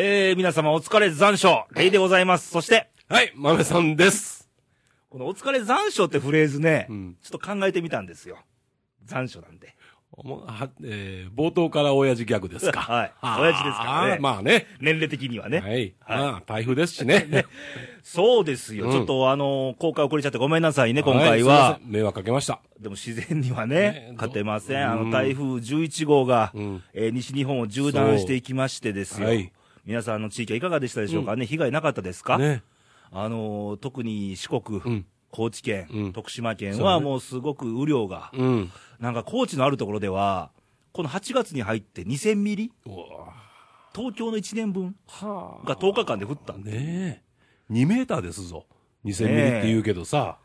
えー、皆様お疲れ残暑、レイでございます。そして、はい、豆さんです。このお疲れ残暑ってフレーズね、うんちょっと考えてみたんですよ。残暑なんで。もうはえー冒頭から親父ギャグですか。はい親父ですからねまあね。年齢的にはね。はい。はいまあ、台風ですしね。そうですよ。うんちょっとあの、公開遅れちゃってごめんなさいね、今回ははま。せん迷惑かけました。でも自然にはねね、勝てませんあの、台風11号が、うんえー西日本を縦断していきましてですよ。はい皆さんの地域はいかがでしたでしょうか？ね、被害なかったですか、ね。あのー特に四国、うん。高知県、うん徳島県はもうすごく雨量が、うん。なんか高知のあるところでは、この8月に入って2000ミリ、東京の1年分はが10日間で降ったんで、ねえ。2メーターですぞ。2000ミリって言うけどさ。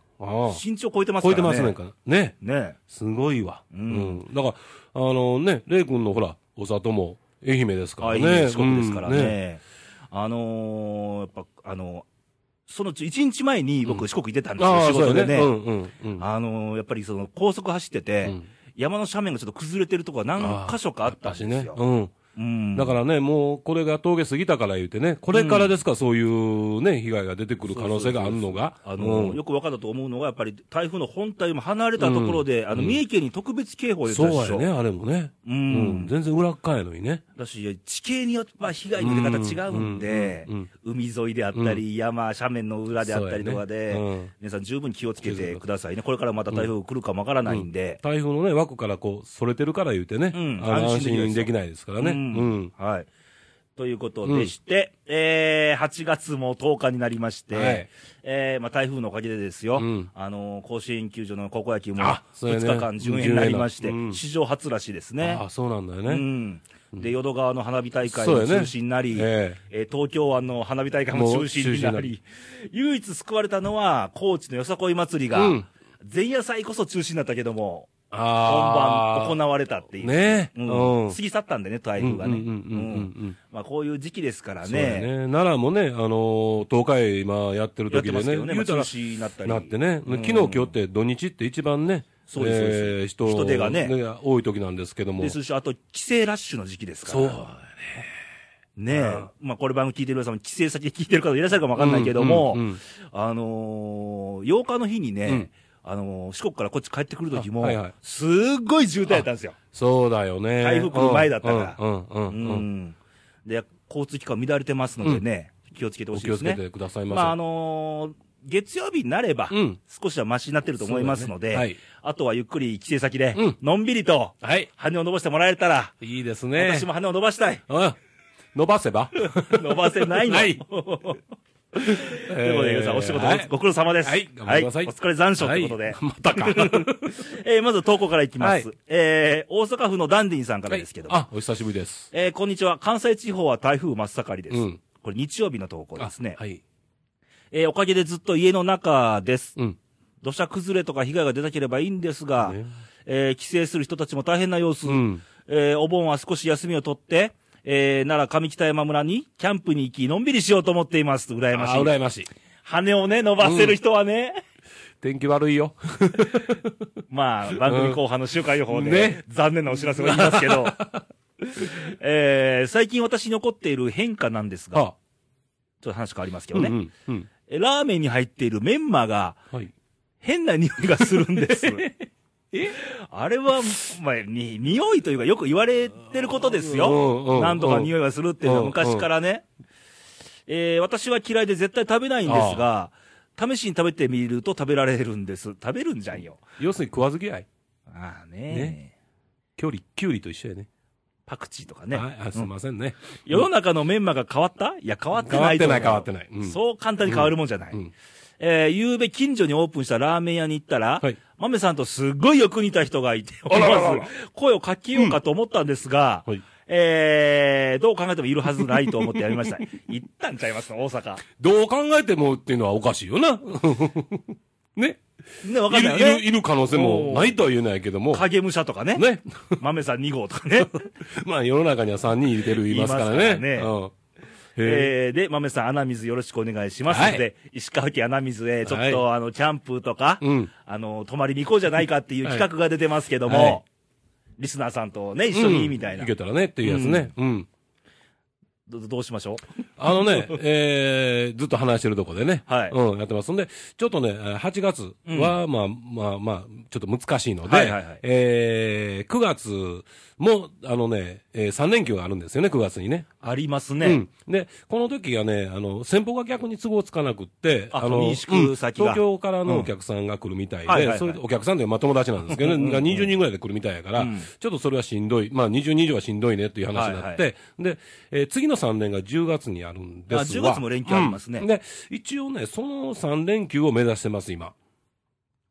身長超えてます超からね。えてますねんから。ね。ねすごいわ。ううんん。だから、あのね、レイ君のほら、お里も愛媛ですからね。四国ですからね。うんあのーやっぱ、あのそのうち1日前に僕四国行ってたんですよ、ああ、仕事でね。そうやうんうんうん。あのーやっぱりその高速走ってて、うん山の斜面がちょっと崩れてるとこが何箇所かあったんですよ。うん。うんだからね、もうこれが峠過ぎたから言うてね、これからですか、そういうね、被害が出てくる可能性があるのが。あの、うんよく分かったと思うのが、やっぱり台風の本体も離れたところで、あの、うん三重県に特別警報で。そうやね、あれもね。ううんん。全然裏っかやのにね。だし、地形によっては被害の出方違うんで、うんうん海沿いであったり、山、斜面の裏であったりとかで、ねうん皆さん十分気をつけてくださいね。これからまた台風来るかもわからないんで。台風のね、枠からこう、それてるから言うてね、うんあの安心できないですからね。ううん。ん。はい。ということでして、えー、8月も10日になりまして、はい。えー、まあ台風のおかげでですよ、うん。あの甲子園球場の高校野球もあそうや2ね日間順延になりまして、うん。史上初らしいですね。ああ、そうなんだようね。ん。で、淀川の花火大会も中止になり、ええ。ー東京湾の花火大会も中止になり、唯一救われたのは、高知のよさこい祭りが、うん。前夜祭こそ中止になったけども、本。番行われたっていう。ねえ。うん。うん。過ぎ去ったんでね、台風がね。うんまあ、こういう時期ですからね。ね。奈良もね、あのー、東海今やってる時でね、ね、言うたら、なったり。なってね、うん昨日今日って土日って一番ね、そうですそうですえー人人手がね多い時なんですけども。ですし、あと、帰省ラッシュの時期ですから。そうやね。ねえうん。まあ、これ番組聞いてる皆さんも帰省先で聞いてる方いらっしゃるかもわかんないけども、うんうんうんあのー、8日の日にね、うんあのー四国からこっち帰ってくる時も、あはいはいすっごい渋滞やったんですよ。そうだよね。台風来る前だったからうんうんうん。で、交通機関乱れてますのでね、気をつけてほおしいですね。気をつけてくださいませ。まあ、あのー月曜日になれば、うん少しはマシになってると思いますので、そうだねはいあとはゆっくり帰省先で、うんのんびりと、はい。羽を伸ばしてもらえたら、いいですね。私も羽を伸ばしたい。うん。伸ばせば？伸ばせないの。はい ということで、皆さんお仕事はいご苦労様です。はい頑張ってくださいお疲れ残暑ということで。はいまたか。えーまず投稿からいきます。はいえー大阪府のダンディンさんからですけども、あ、お久しぶりです。えーこんにちは。関西地方は台風真っ盛りです。うんこれ日曜日の投稿ですねあ。はい。えーおかげでずっと家の中です。うん。土砂崩れとか被害が出なければいいんですが、ねえー帰省する人たちも大変な様子。うん。えーお盆は少し休みを取って、えー奈良上北山村にキャンプに行き、のんびりしようと思っています。羨ましあ、い。羨ましい。羽をね、伸ばせる人はね、天気悪いよ。まあ、番組後半の週間予報で、ね残念なお知らせを言いますけど、えー最近私に起こっている変化なんですが、ちょあ、っと話変わりますけどね、うんうん。うん。えラーメンに入っているメンマがはい。変な匂いがするんです。あれは、まあ、に、匂いというかよく言われてることですうんよ。うん何度か匂いがするっていうのはうん昔からね。えー私は嫌いで絶対食べないんですが、試しに食べてみると食べられるんです。食べるんじゃんよ。要するに食わず嫌い。ああねね距離、キュウリと一緒やね。パクチーとかね。はい。あすみませんね。世の中のメンマが変わった？いや、変わってない変わってない変わってないうんそう簡単に変わるもんじゃない。うん。えー、ゆうべ近所にオープンしたラーメン屋に行ったら、はい豆さんとすっごいよく似た人がいて、思あららららわず声をかけようかと思ったんですが、はい。えー、どう考えてもいるはずないと思ってやりました。行ったんちゃいますか、大阪。どう考えてもっていうのはおかしいよな。ね。ね、わかいる、いる、んないよね。いる可能性もないとは言えないけども。影武者とかね。ね。豆さん2号とかね。まあ世の中には3人いてる言いますからね。いますからねうん。へえー、で、豆さん、穴水よろしくお願いします。ので、はい。石川県穴水へ、ちょっと、あの、キャンプとか、うん。あの、泊まりに行こうじゃないかっていう企画が出てますけども、はい。リスナーさんとね、一緒に、みたいな。いけたらねっていうやつね。うん。どどうしましょう？あのね、えー、ずっと話してるとこでね、はい。うん、やってます。んで、ちょっとね、えー8月は、まあまあまあ、ちょっと難しいので、はいはいはい。えー、9月も、あのね、えー、3連休があるんですよね、9月にね。ありますね。うん。。で、この時がね、あの、先方が逆に都合つかなくって、あの、うん。東京からのお客さんが来るみたいで、はいはいはい。そういうお客さんでまあ友達なんですけどね、が20人ぐらいで来るみたいやから、うん。ちょっとそれはしんどい、まあ20人以上はしんどいねっていう話になって、はいで、えー次の3連が10月にあるんですわ。あ10月も連休ありますね。うん。で、一応ね、その3連休を目指してます、今。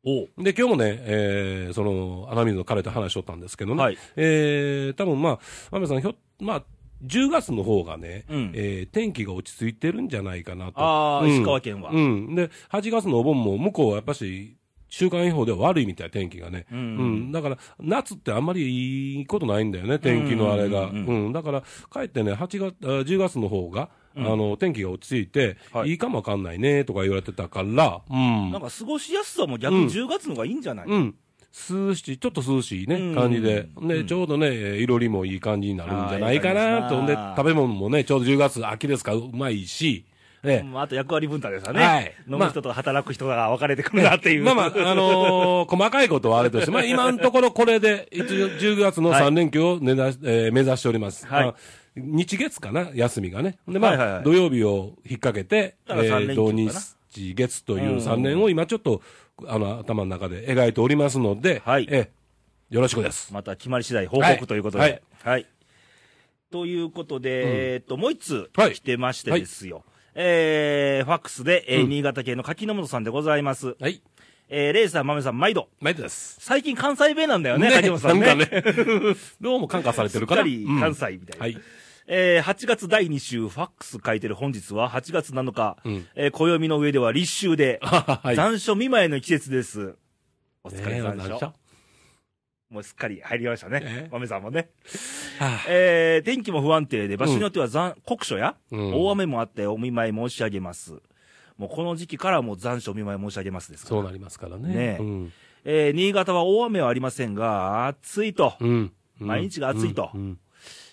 おで、今日もね、えーその、穴水の彼と話しとったんですけどね、はいえー多分まあ、まめさん、ひょ、まあ、10月の方がね、うんえー天気が落ち着いてるんじゃないかなと。ああ、うん石川県は。うん。で、8月のお盆も向こうはやっぱし、週間予報では悪いみたい、天気がね。ううんん。だから、夏ってあんまりいいことないんだよね、天気のあれが。うんうん。だから、かえってね、8月、あ10月の方が、あの、天気が落ち着いて、はいいいかもわかんないね、とか言われてたから、うん。なんか過ごしやすさも逆うんに10月の方がいいんじゃない、うん。涼しい、ちょっと涼しいね、うん感じで。で、うんちょうどね、えーいろりもいい感じになるんじゃないかなと。んで食べ物もね、ちょうど10月、秋ですから、うまいし、ね。うんあと役割分担ですよね。はい飲む人と働く人が分かれてくるなっていう。まあまあ、あのー細かいことはあれとして、まあ今のところこれで、一応10月の3連休を目指し,、えー目指しております。はいまあ日月かな、休みがね。で、まあ、はいはいはい土曜日を引っ掛けて、だから三連休かな土日月という3年を今ちょっと、あの、頭の中で描いておりますので、はいえーよろしくです。また決まり次第報告ということで。ははいい。ということで、えーっと、もう一通はい来てましてですよ。えー、ファックスで、えーうん新潟県の柿の本さんでございます。はい。えー、レイさん、豆さん、毎度。毎度です。最近関西弁なんだよね、柿本さんね。なんかね、どうも感化されてるか。すっからり関西みたいな。はい。えー、8月第2週、ファックス書いてる本日は、8月7日、うんえー暦の上では立秋で、はい。残暑見舞いの季節です。お疲れねえ残暑。残暑もうすっかり入りましたねえ？豆さんもね。はあえー、天気も不安定で、場所によっては残、酷暑や、うん大雨もあってお見舞い申し上げます。もうこの時期からもう残暑お見舞い申し上げますですからそうなりますからね。ねえうん。えー、新潟は大雨はありませんが、暑いと。うん。毎日が暑いと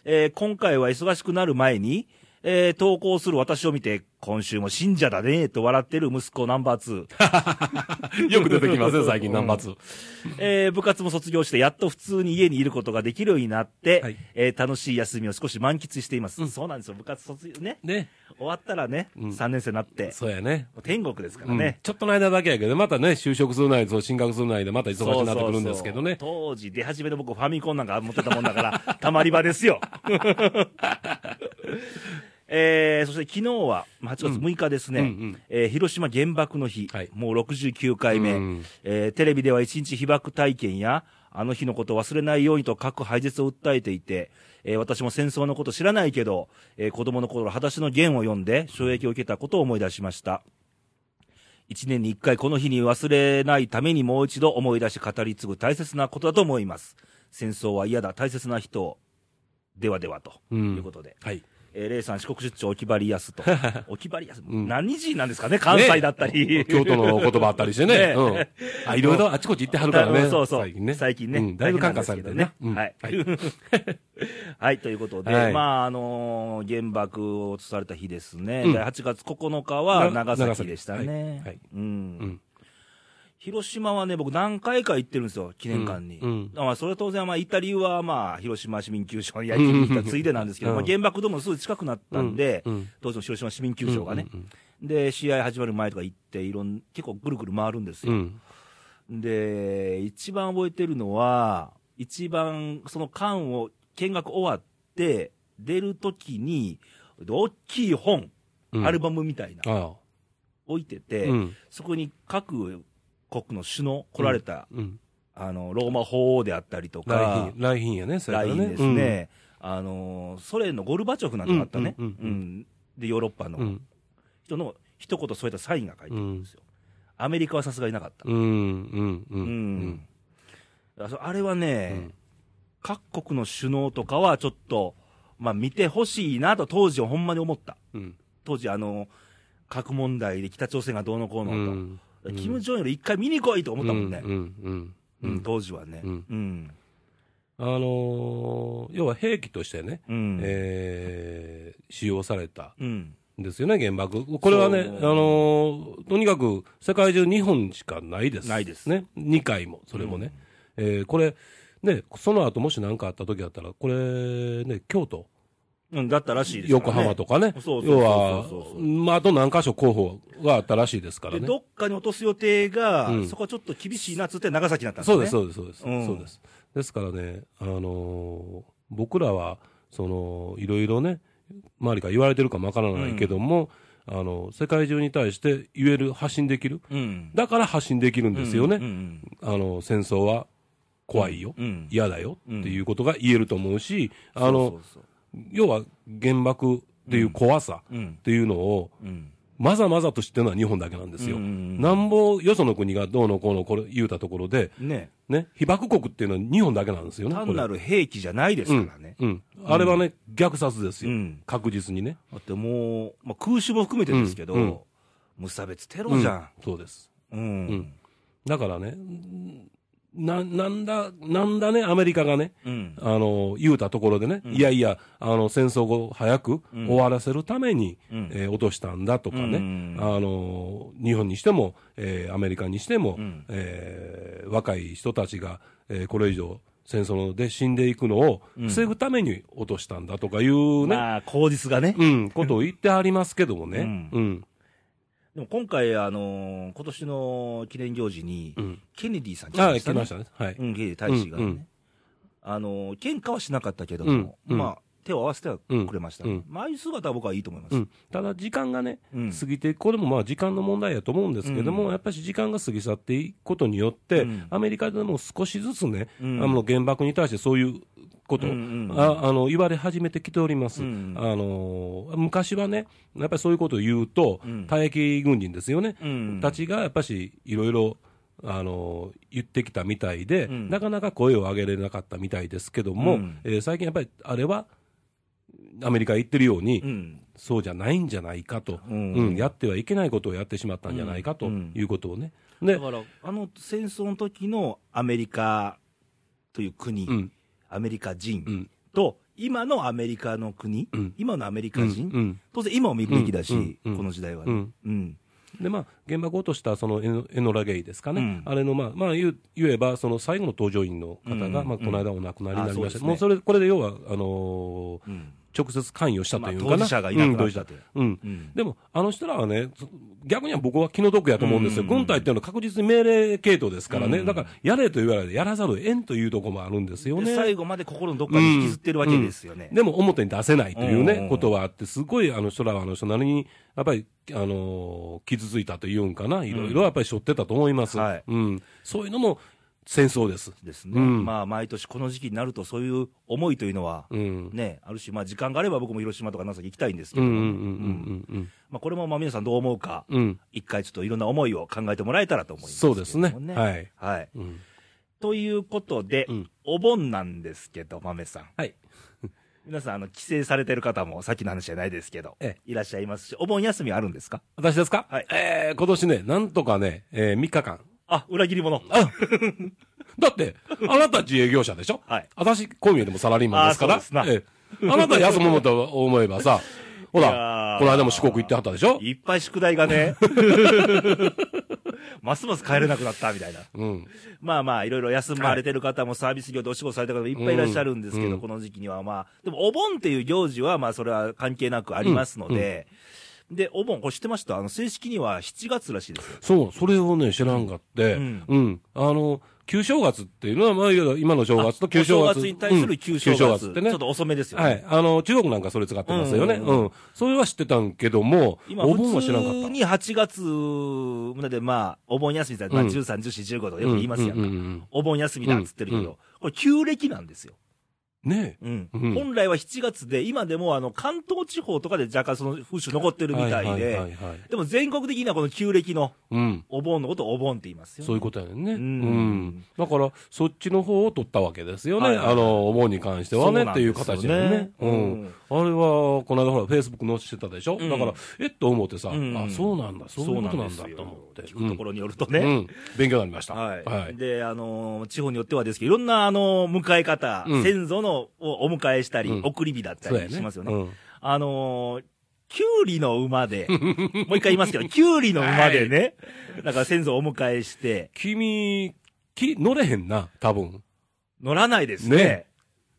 えー今回は忙しくなる前に、えー投稿する私を見て、今週も信者だねと笑ってる息子ナンバー2。よく出てきますよ、最近、ナンバー2。えー部活も卒業して、やっと普通に家にいることができるようになって、はいえー楽しい休みを少し満喫しています。そうなんですよ、部活卒業ね。ね。終わったらね、うん3年生になって、そうやね。天国ですからうんね。ちょっとの間だけやけど、またね、就職するないと、進学するないで、また忙しくなってくるんですけどね。そうそうそう当時出始めの僕ファミコンなんか持ってたもんだから、たまり場ですよ。えー、そして昨日は、まあ8月6日ですね、うんうん。えー広島原爆の日、はい。もう69回目、うんえーテレビでは一日被爆体験や、あの日のことを忘れないようにと核廃絶を訴えていて、えー私も戦争のこと知らないけど、えー子供の頃、裸足の弦を読んで衝撃を受けたことを思い出しました。一年に一回この日に忘れないためにもう一度思い出し語り継ぐ大切なことだと思います。戦争は嫌だ、大切な人を。ではではと。うん。いうことで。はい。えー、レイさん、四国出張、おきばりやすと。おきばりやす、ん何時なんですかね？関西だったり。ね京都の言葉あったりしてね。ねうん。あ、いろいろあちこち行ってはるからね。そうそう。最近ね。最近ね。うんだいぶ感化されてるね。はい。はい、ということで、はいまあ、あのー原爆を落とされた日ですね。うんで8月9日はな長崎でしたね。はいはいうん。うん広島はね、僕何回か行ってるんですよ、記念館に。うんうんまあ、それは当然、まあ、行った理由は、まあ、広島市民球場にに行ったついでなんですけど、うんまあ、原爆ドームのすぐ近くなったんで、当時の広島市民球場がね、うんで、試合始まる前とか行って、いろん、結構ぐるぐる回るんですよ。うん。で、一番覚えてるのは、一番その館を見学終わって、出るときに、大きい本、うんアルバムみたいな、あ置いてあ。て、うん。そこに各国の首脳来られた、うん。あの、ローマ法王であったりと来か、賓、来賓やね、それですね、あの、ソ連のゴルバチョフなんてあったね、で、ヨーロッパの。人の一言添えたサインが書いてあるんですよ。アメリカはさすがになかった。あれはね、うん各国の首脳とかはちょっと、まあ見てほしいなと当時はほんまに思った。うん。当時あの、核問題で北朝鮮がどうのこうのと。うんキム・ジョンより一回見に来いと思ったもんね。うん。当時はね。うんうんあのー要は兵器としてね、うん。えー使用されたうん。んですよね、原爆。これはね、あのーとにかく世界中2本しかないです。ないですね。2回も、それもね。えーこれ、ね、その後もし何かあった時だったら、これ、ね、京都、うん、だったらしいですね。横浜とかね、そうそうそう要は、まあ、あと何箇所候補があったらしいですからで、ね。どっかに落とす予定が、うんそこはちょっと厳しいなっつって長崎になったんですね。そうです、そうです、そうです。うんそうです。ですからね、あのー僕らは、その、いろいろね、周りから言われてるかもわからないけども、あの、世界中に対して言える、発信できる。うん。だから発信できるんですよね。うんうんあの、戦争は怖いよ。うん嫌だよっていうことが言えると思うし、あの、そうそうそう要は原爆っていう怖さうんっていうのを、うん。まざまざと知ってるのは日本だけなんですよ。うんうんうんなんぼよその国がどうのこうのこれ言うたところで、ね。ね、被爆国っていうのは日本だけなんですよね。単なるる兵器じゃないですからね。うん。あれはね、虐殺ですよ。うん確実にね。だってもう、まあ、空襲も含めてですけど、うんうん無差別テロじゃん。そうです。うん。んだからね、な、なんだ、なんだね、アメリカがね、うん。あの、言うたところでね、いやいや、あの、戦争を早く終わらせるために、うん。えー落としたんだとかね、うん。あの、日本にしても、えーアメリカにしても、ん。えー若い人たちが、えーこれ以上、戦争で死んでいくのを防ぐために落としたんだとかいうね、まあ、口実がね。うん、ことを言ってありますけどもね、ううん、でも今回、あのー今年の記念行事に、うん。ケネディさん来ましたね。来ましたね。はい。うん、ケネディ大使がね。うんうんあのー喧嘩はしなかったけども、うんうんまあ、手を合わせてはくれました。うんまあああいう姿は僕はいいと思います。うん、ただ、時間がね、うん過ぎて、これもまあ時間の問題やと思うんですけども、うんやっぱり時間が過ぎ去っていくことによって、うんアメリカでも少しずつね、うんあの原爆に対してそういうこと、うんうんああの言われ始めてきております、うんあの昔はね、やっぱりそういうことを言うと、うん。退役軍人ですよね、うんたちがやっぱしいろいろあの言ってきたみたいで、うん。なかなか声を上げれなかったみたいですけども、うん。えー最近やっぱりあれは、アメリカ言ってるように、うん。そうじゃないんじゃないかと、ううん。んやってはいけないことをやってしまったんじゃないかとうん。いうことをね。でだ、から、あの戦争の時のアメリカという国、うん、アメリカ人うん、と、今のアメリカの国、うん。今のアメリカうん、人、うん。当然今を見るべきだし、この時代はね。うん。うん。で、まあ、原爆を落としたそのエノエノラ・ゲイですかね、うん。あれの、まあ、まあ言う、言えば、その最後の搭乗員の方が、うん。まあ、この間お亡くなりになりました。うですね。もうそれ、これで要は、あのーうん直接関与したとまあいうのかな。当事者がいなくなったという。うん、うんうんでも、あの人らはね、そ逆には僕は気の毒やと思うんですよ、うん軍隊っていうのは確実に命令系統ですからね、うんだから、やれと言われて、やらざるを得んというところもあるんですよね。で最後まで心のどっかに引きずってるわけですよね。でも表に出せないというね、うんことはあって、すごいあの人らはあの人なりに、やっぱり、あのー傷ついたというんかな、いろいろやっぱり背負ってたと思います。はいうん。そういうのも戦争です。ですね。うんまあ、毎年この時期になると、そういう思いというのは、うん。ね、あるし、まあ、時間があれば僕も広島とか長崎行きたいんですけども、これもまあ皆さんどう思うか、うん。うん。一回ちょっといろんな思いを考えてもらえたらと思いますけそうですね。はい。はい。うん。ということで、うんお盆なんですけど、豆さん。はい。皆さん、あの、帰省されてる方も、さっきの話じゃないですけど、えいらっしゃいますし、お盆休みあるんですか？私ですか？はいえー、今年ね、なんとかね、えー、3日間。あ、裏切り者。あ。だって、あなた自営業者でしょ？はい。私、こう見えてもサラリーマンですから。あそうですええ。あなた休むのと思えばさ、ほら、ーこの間も四国行ってはったでしょ？いっぱい宿題がね、ますます帰れなくなったみたいな。うん。まあまあ、いろいろ休まれてる方もサービス業でお仕事された方もいっぱいいらっしゃるんですけど、うん。この時期には。まあ、でもお盆っていう行事はまあそれは関係なくありますので、で、お盆、これ知ってましたあの、正式には7月らしいですよ。そう、それをね、知らんかって、ううんん。あの、旧正月っていうのは、まあ、今の正月と旧正月。お正月に対する旧正月,、うんってねちょっ。と遅めですよね。はい。あの、中国なんかそれ使ってますよね。ううんん、それは知ってたんけども、今、お盆は知らんかった。普通に8月まで、まあ、お盆休みだまあ、うん13、14、15とかよく言いますやんか。お盆休みだっつってるけど、うんこれ旧暦なんですよ。ねうんうん本来は7月で、今でもあの関東地方とかで若干その風習残ってるみたいはいはいで、はいはいでも全国的にはこの旧暦のうん。お盆のことをお盆って言いますよ、ね。そういうことやねんね。ううんん。だから、そっちの方を取ったわけですよね。はいはいはいあの、お盆に関してはね、っていう形でね。ううんん。あれは、この間ほら、フェイスブック載せてたでしょ？うんだから、えっと思ってさ、うんあ、そうなんだ、そういうことなんだと思って。聞くところによるとね。うんうん。勉強になりました。はい。はい。で、あのー地方によってはですけど、いろんな、あのー迎え方、うん先祖のをお迎えしたり、うん送り火だった。りしますよね。うんあのーキュウリの馬で、もう一回言いますけど、キュウリの馬でね、なんか先祖をお迎えして、君、き、乗れへんな、多分。乗らないですね。ね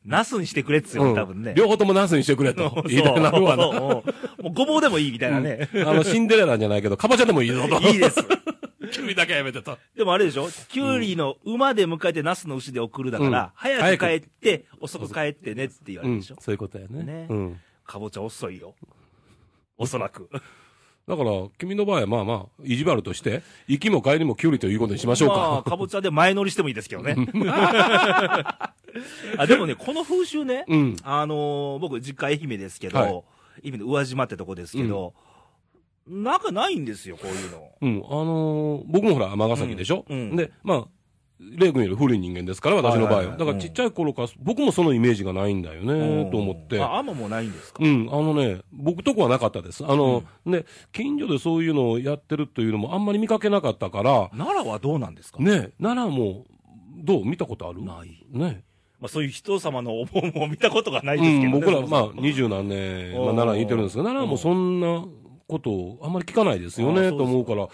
ナスにしてくれっつよ、うん多分ね。両方ともナスにしてくれと。言いたくなるわな。そうもうごぼうでもいいみたいなね。あの、シンデレラじゃないけど、カボチャでもいいぞと。いいです。君だけはやめてと。でもあれでしょ？キュウリの馬で迎えてナスの牛で送るだから、うん早く帰って、遅く帰ってねって言われうん、るでしょ、そういうことやね。ねうん。かぼちゃ遅いよ。おそらく。だから、君の場合はまあまあ、意地悪として、行きも帰りもキュウリということにしましょうまかあ、。かぼちゃで前乗りしてもいいですけどね。あでもね、この風習ね、うん。あのー僕、実家愛媛ですけど、はい愛媛の宇和島ってとこですけど、なんかないんですよ、こういうの。うん。あのー僕もほら、尼崎でしょ、うんうんで、まあ、レイ君より古い人間ですから、私の場合は。はいはいはいだからちっちゃい頃から、僕もそのイメージがないんだよね、と思って。あ、あんまもうないんですか、うん、あのね、僕とこはなかったです。あの、ね、近所でそういうのをやってるというのもあんまり見かけなかったから、奈良はどうなんですか？ね、奈良も、どう？見たことある？ない。ね。まあ、そういう人様のお盆も見たことがなうん、いですけどね。僕ら、まあ、二十何年、まあ、奈良にいてるんですけど、奈良もそんなことをあんまり聞かないですよね、と思うから、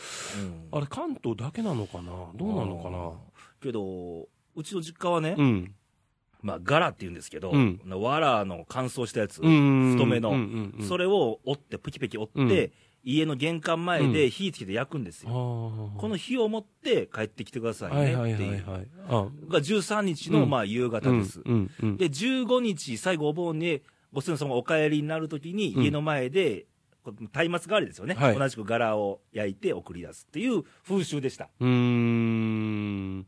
あれ、関東だけなのかな？どうなのかな？けど、うちの実家はね、うん。まあ、ガラって言うんですけど、うん。わらの乾燥したやつ、うん。太めの。それを折って、プキプキ折って、家の玄関前で火つけて焼くんですあよ。ー。この火を持って帰ってきてくださいはいねっていう。。あ。が13日のうん。まあ夕方です。で、15日、最後お盆に、ご先祖様がお帰りになるときに、うん。家の前で、松明代わりですよね、はい。同じく柄を焼いて送り出すっていう風習でした。うーん。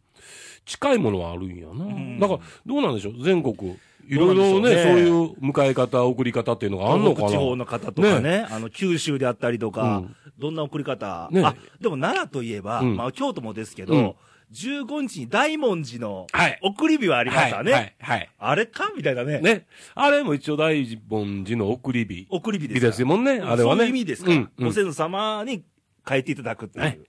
近いものはあるんやな。ん。だから、どうなんでしょう。全国。いろいろね、ね。そういう迎え方、送り方っていうのがあんのかな。地方の方とかね、あの、九州であったりとか、うん。どんな送り方、ね。あ、でも奈良といえば、うん。まあ京都もですけど、うん15日に大文字のはい送り火はありましたね。はい、はい。あれか？みたいなね。ね。あれも一応大文字の送り火。送り火ですですもんね、あれはね。そういう意味ですから、うんうんご先祖様に帰っていただくっていう。はい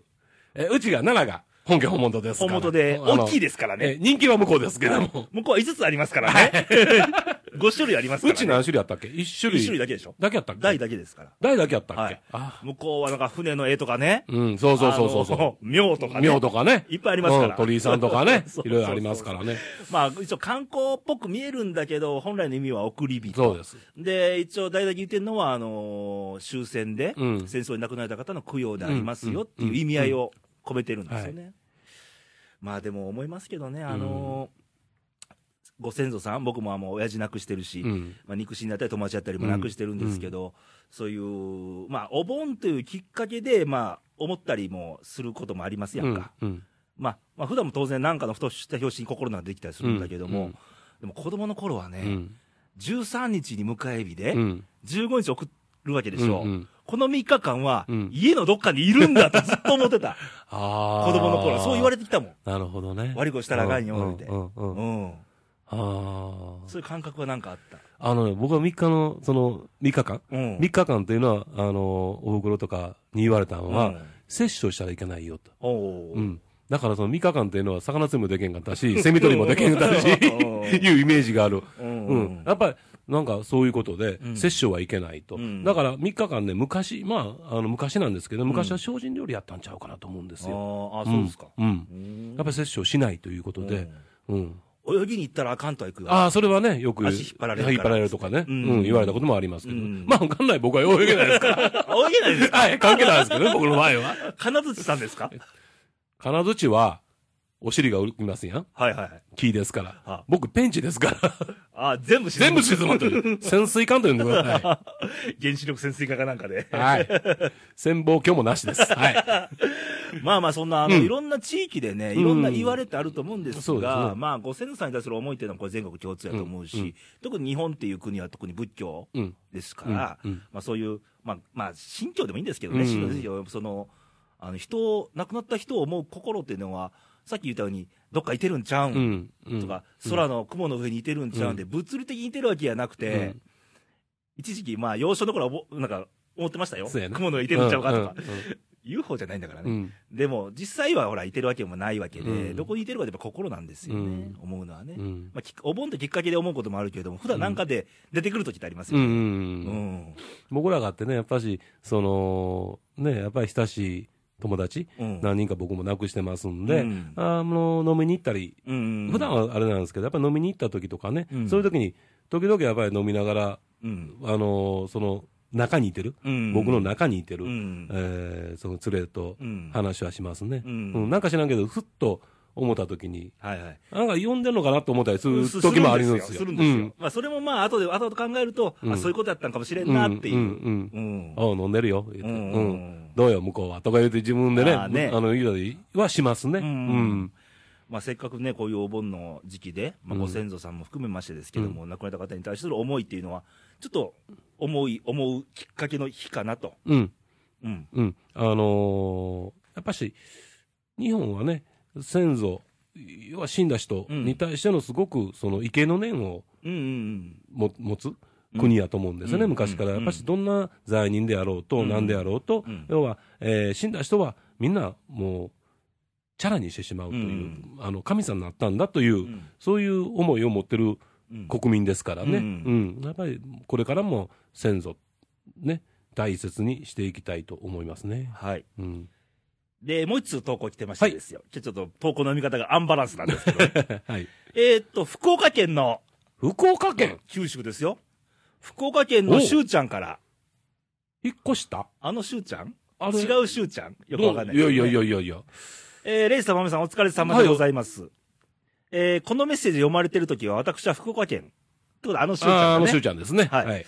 えうちが奈良が本家本元ですから。本元で、大きいですからね。え人気は向こうですけども。向こうは5つありますからね。5種類ありますから、ね。うち何種類あったっけ？一種類。一種類だけでしょ。だけやったっけ？台だけですから。大だけやったっけ、はいあ向こうはなんか船の絵とかね。うん、そうそうそうそうそあの。妙とう。かね。妙とかね。いっぱいありますからうん鳥居さんとかねそう。いろいろありますからね。まあ、一応観光っぽく見えるんだけど、本来の意味は送り火と。そうです。で、一応、大々言ってるのは、あのー終戦で、うん戦争に亡くなられた方の供養でありますよっていう意味合いを込めてるんですよね。まあでも思いますけどね、あのーご先祖さん、僕もあの親父亡くしてるし、うん。まあ、肉親だったり友達だったりも亡くしてるんですけど、そういう、まあ、お盆というきっかけで、まあ、思ったりもすることもありますやんか。うん。まあ、まあ、普段も当然なんかのふとした拍子に心ができたりするんだけども、うんでも子供の頃はね、うん。13日に迎え火で、うん。15日送るわけでしょ。うんうんこの3日間は、うん家のどっかにいるんだと ずっと思ってた。ああ。子供の頃は。そう言われれてきたもん。なるほどね。悪いことしたらあかんよ、って。うんうん。ああ。そういう感覚はなんかあった？あのね、僕は3日の、その、3日間？うん。?3 日間というのは、あの、お袋とかに言われたのは、うん摂取したらいけないよと。おーうん。だからその3日間っていうのは、魚釣りもできんかったし、セミ取りもできんかったし、うん いうイメージがある。ううんん。やっぱり、なんかそういうことで、うん摂取はいけないと。うんだから3日間ね、昔、まあ、あの、昔なんですけど、昔は精進料理やったんちゃうかなと思うんですよ。あーあ、そうですか。うん。やっぱり摂取をしないということで、うん。泳ぎに行ったらあかんとは行くよ。ああ、それはね、よく、足引っ張られる引っ張られるとかね、ううんん、言われたこともありますけど。うんまあ、元来僕は泳げないですから。泳げないですか？はい、関係ないですけどね、僕の場合は。金槌さんですか？金槌は、お尻が浮きますやん。はいはいはい。木ですから。あ僕、ペンチですから。あ、全部沈全部沈まってる。潜水艦と呼んでくださ原子力潜水艦かなんかで。い。はい。潜望鏡もなしです。はい。まあまあ、そんな、あの、うんいろんな地域でね、いろんな言われってあると思うんですそうですが、ねまあ、ご先祖さんに対する思いっていうのは、これ全国共通やと思うし、特に日本っていう国は特に仏教うん。ですから、うんうんまあそういう、まあ、まあ、信教でもいいんですけどね、うん信教その、あの、人を、亡くなった人を思う心っていうのは、さっき言ったように、どっかいてるんちゃうん、うん。うんとか、空の雲の上にいてるんちゃうんで、物理的にいてるわけじゃなくて、うん一時期、まあ、幼少の頃はなんか、思ってましたよ。雲の上にいてるんちゃうかとか。うん UFO じゃないんだからね。うんうんでも、実際はほら、いてるわけもないわけで、うんどこにいてるかってやっぱ心なんですよね、うん思うのはね。うんまあき、お盆ってきっかけで思うこともあるけれども、普段なんかで出てくるときってありますよね。僕らがあってね、やっぱし、その、ね、やっぱり親しい友達、うん。何人か僕も亡くしてますんで、うんあの、飲みに行ったり、うん。普段はあれなんですけど、やっぱり飲みに行った時とかね、うんそういう時に、時々やっぱり飲みながら、うん。あの、その、中にいてる、うん。僕の中にいてる、うん。えーその連れとうん。話はしますね。うんうんなんか知らんけど、ふっと思った時に、はいはい。なんか呼んでんのかなと思ったりするす時もあるんですよ。するんですよ。うんまあ、それもまあ、後で、後で考えると、うんあ、そういうことやったんかもしれんなっていう。うんうんうん。ああ、飲んでるよ。ううんん。どうよ、向こうは。とか言って自分でね、あまあねの、言うはしますね。ううんん。まあ、せっかくね、こういうお盆の時期で、まあ、うんご先祖さんも含めましてですけども、亡くなった方に対する思いっていうのは、ちょっと思い、思うきっかけの日かなと。うん。うん。うん。あのーやっぱし、日本はね、先祖、要は死んだ人に対してのすごく、その、畏敬の念をうんうんも持つ国やと思うんですよね、うん昔から。うんやっぱし、どんな罪人であろうと、うん何であろうと、うん要は、えー死んだ人はみんなもう、チャラにしてしまうという、うんあの、神様になったんだという、うん。そういう思いを持ってるうん。国民ですからね。ううんん。やっぱり、これからも先祖、ね、大切にしていきたいと思いますね。はい。うん。で、もう一通投稿来てましてですよ。ちょちょっと投稿の読み方がアンバランスなんですけど。はい。えーっと、福岡県の、福岡県九州ですよ。福岡県のしゅうちゃんから、引っ越した？あのしゅうちゃん？違うしゅうちゃん？よくわかんない、いやいやいやいやいや。えー、レイさん、まめさん、お疲れ様でございます。えー、このメッセージ読まれてるときは、私は福岡県。ってことで、あのしゅうちああ、あのしゅう。ちゃんですね。はいはい。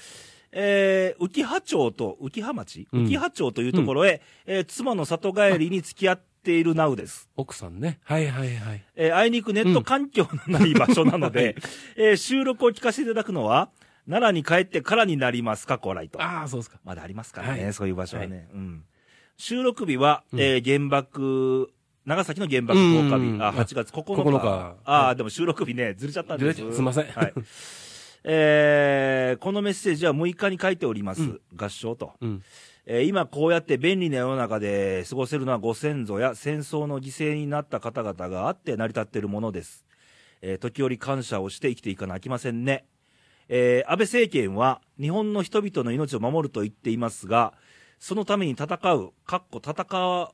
えー、浮羽町と、浮羽町？うん浮羽町というところへ、えー妻の里帰りに付き合っているナウです。奥さんね。はいはいはい。えーあいにくネット環境のない場所なので、えー収録を聞かせていただくのは、奈良に帰ってからになりますか、コライと。ああ、そうですか。まだありますからね、はいそういう場所はね。うん。収録日は、うんえー原爆、長崎の原爆投下日、うんあ、8月9日。9日ああ、でも収録日ね、ずれちゃったんですずれちゃすいませんはい。えーこのメッセージは6日に書いております。うん合唱と。うん。えー今こうやって便利な世の中で過ごせるのはご先祖や戦争の犠牲になった方々があって成り立っているものです。えー時折感謝をして生きていかなきませんね。えー安倍政権は日本の人々の命を守ると言っていますが、そのために戦う、かっこ戦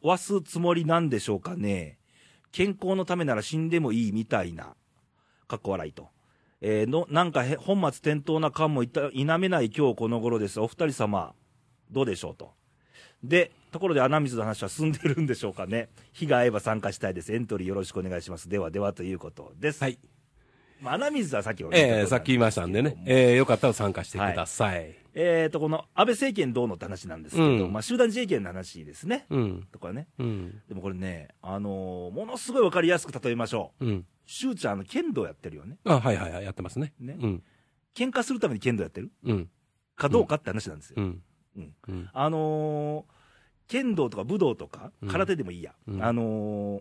わすつもりなんでしょうかね。健康のためなら死んでもいいみたいな、かっこ笑いと。えーの、なんか本末転倒な感もいた否めない今日この頃です。お二人様、どうでしょうと。で、ところで穴水の話は進んでるんでしょうかね。日が合えば参加したいです。エントリーよろしくお願いします。ではではということです。はい。まあ、穴水はさっきええさっき言いましたんでね。ええよかったら参加してください。えーと、この安倍政権どうのって話なんですけど、うんまあ、集団自衛権の話ですね。うん。とかね。うん。でもこれね、あのーものすごいわかりやすく例えましょう。うん。しゅうちゃん、あの、剣道やってるよね。あ、はいはいはい。やってますね。ねうん。喧嘩するために剣道やってる？うん。かどうかって話なんですよ。うん。うんうん。あのー剣道とか武道とかうん、空手でもいいや。うんあのー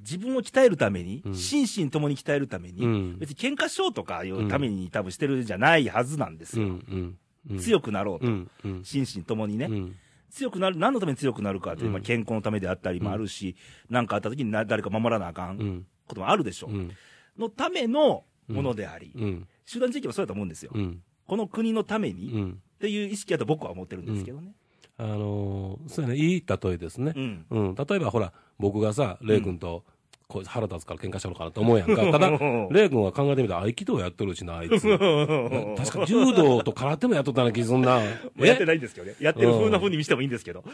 自分を鍛えるために、うん心身ともに鍛えるために、うん別に喧嘩しようとかいうために多分してるんじゃないはずなんですうん。よ。うん。うん。強くなろうと。うん。うん。心身ともにね。うん。強くなる、何のために強くなるかっていう、うんまあ、健康のためであったりもあるし、何、かあった時にな誰か守らなあかうんん。こともあるでしょう。うん。のためのものであり、うん。集団地域もそうだと思うんですよ。うん。この国のために、っうん。ていう意識だと僕は思ってるんですけどね。あのーそうやね、いい例えですねう。ん。うん。例えばほら、僕がさ、レイ君とこいつ腹立つから喧嘩したのかなと思うやんか。ただ、レイ君は考えてみたら合気道やってるしな、あいつ。確か柔道と空手もやっとったな気すんな。やってないんですけどね。やってる風な風に見せてもいいんですけど。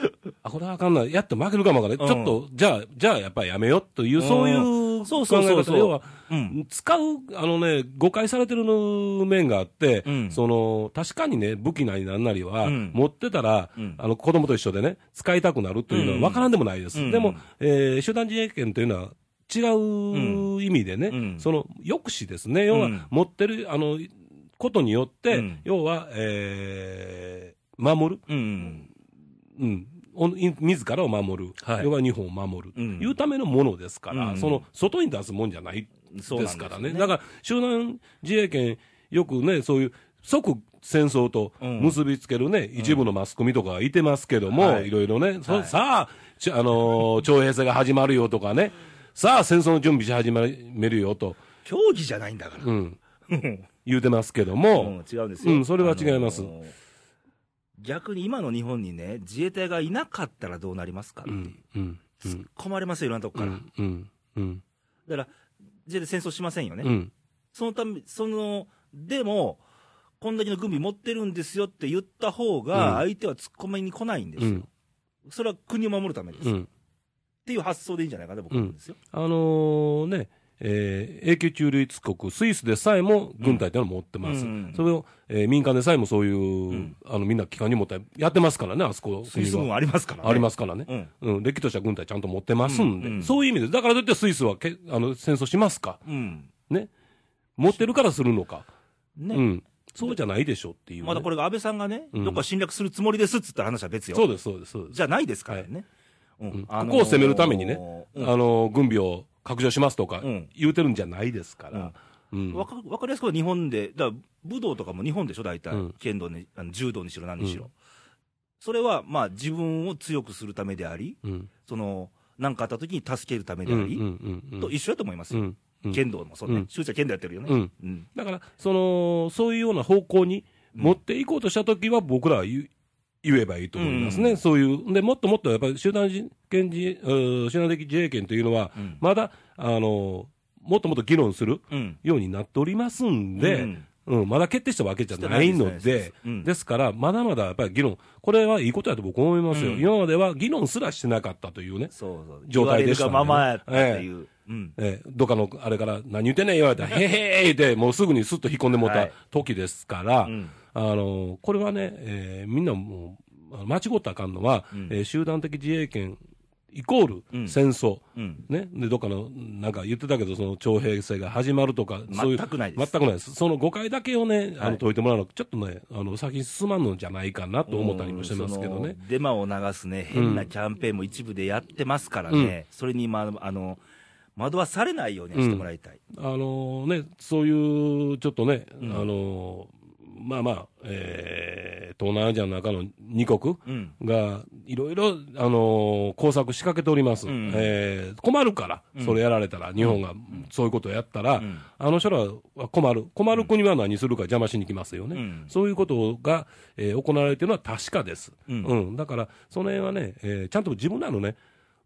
あ、これはあかんない。やって負けるかもわからない。ちょっと、じゃあ、じゃあやっぱりやめようという、そういう考そうそうそうそうえ方要は、うん。使う、あのね、誤解されてる面があって、うんその、確かにね、武器なりなんなりは、うん持ってたら、うんあの、子供と一緒でね、使いたくなるというのはうん分からんでもないです。うんでも、えー集団自衛権というのは、違う意味でね、うん。その、抑止ですね。要は、うん。持ってる、あの、ことによって、うん。要は、えー守る。うん。うん。自らを守る、はい。要は日本を守る、うん。いうためのものですから、うん。その外に出すもんじゃないですからね、ね。だから集団自衛権、よくね、そういう即戦争とうん。結びつけるね、一部のマスコミとかがいてますけども、はい。い、ろいろね、そはい。さあ、ちあのー徴兵制が始まるよとかね、さあ、戦争の準備し始めるよと、競技じゃないんだから。うん、う ん言うてますけども、違うんですよ。うんそれは違いますー逆に今の日本にね、自衛隊がいなかったらどうなりますかっていう。うん、うん、う突っん、込まれますよ、いろんなとこから。うん、うん、うん、だから、自衛隊戦争しませんよね。うん、そのため、その、でも、こんだけの軍備持ってるんですよって言った方うんが、相手は突っ込みに来ないんですよ。うんそれは国を守るためです。っうん。ていう発想でいいんじゃないかな、僕は思うんですよ。あのーね、えー永久中立国、スイスでさえも軍隊というのを持ってます。うんそれを、えー民間でさえもそういう、んあの、みんな機関に持ってやってますからね、あそこ。スイス軍ありますからね。ありますからね。うん。うん、歴とした軍隊ちゃんと持ってますんで、うんうんそういう意味で、だからといってスイスはけあの戦争しますか？うん。ね。持ってるからするのか？ね。うん。そうじゃないでしょっていう、ね。まだこれが安倍さんがね、うんどっか侵略するつもりですっつったら話は別よ。そうです、そうです、そうです。じゃないですからね。ううん。あのーここを攻めるためにね、うん。あの、軍備を拡張しますとかうん。言うてるんじゃないですから。うん。わかわかりやすくは日本で、だ武道とかも日本でしょ、大体、うん。剣道にあの柔道にしろ、何にしろ、うん。それはまあ自分を強くするためであり、うん。その何かあった時に助けるためであり、と一緒だと思いますよ、剣道もそうね、うん。周知は剣道やってるよね、だから、その、そういうような方向に持っていこうとしたときは、僕らは言う言えばいいと思いますね。うん。そういう。で、もっともっとやっぱり集団自権自、うん集団的自衛権というのは、うん。まだ、あの、もっともっと議論するうん。ようになっておりますんで、うん。うん、まだ決定したわけじゃないのでで、すから、まだまだやっぱり議論、これはいいことだと僕は思いますよ。うん。今までは議論すらしてなかったというね。そうそう。状態でしたね。言われるがままやったっていう、どっかのあれから何言ってんねん言われたら、へへーって、もうすぐにすっと引っ込んでもうたはい。時ですから、うんあのこれはね、えーみんなもう、間違ったらあかんのは、うん。えー集団的自衛権イコーうん。ル戦争、うん。ね、でどっかのなんか言ってたけど、その徴兵制が始まるとか、そういう全くないです。全くないです、その誤解だけをね、あはい。の解いてもらうの、ちょっとね、あの先に進まんのじゃないかなと思ったりもしてますけどね。デマを流すね、変なキャンペーンも一部でやってますからね、それに、まあ、あの惑わされないようにはしてもらいたい。あのね、そういうちょっとね、うん。あのまあまあ、えー東南アジアの中の2国うん。がいろいろ、あの工作仕掛けております、うん。えー困るから、それやられたら、日本がそういうことをやったら、うん。あの人らは困る、困る国は何するか邪魔しに来ますよね、うん。そういうことが、えー行われているのは確かです、うん。うん。だから、その辺はね、えーちゃんと自分らのね、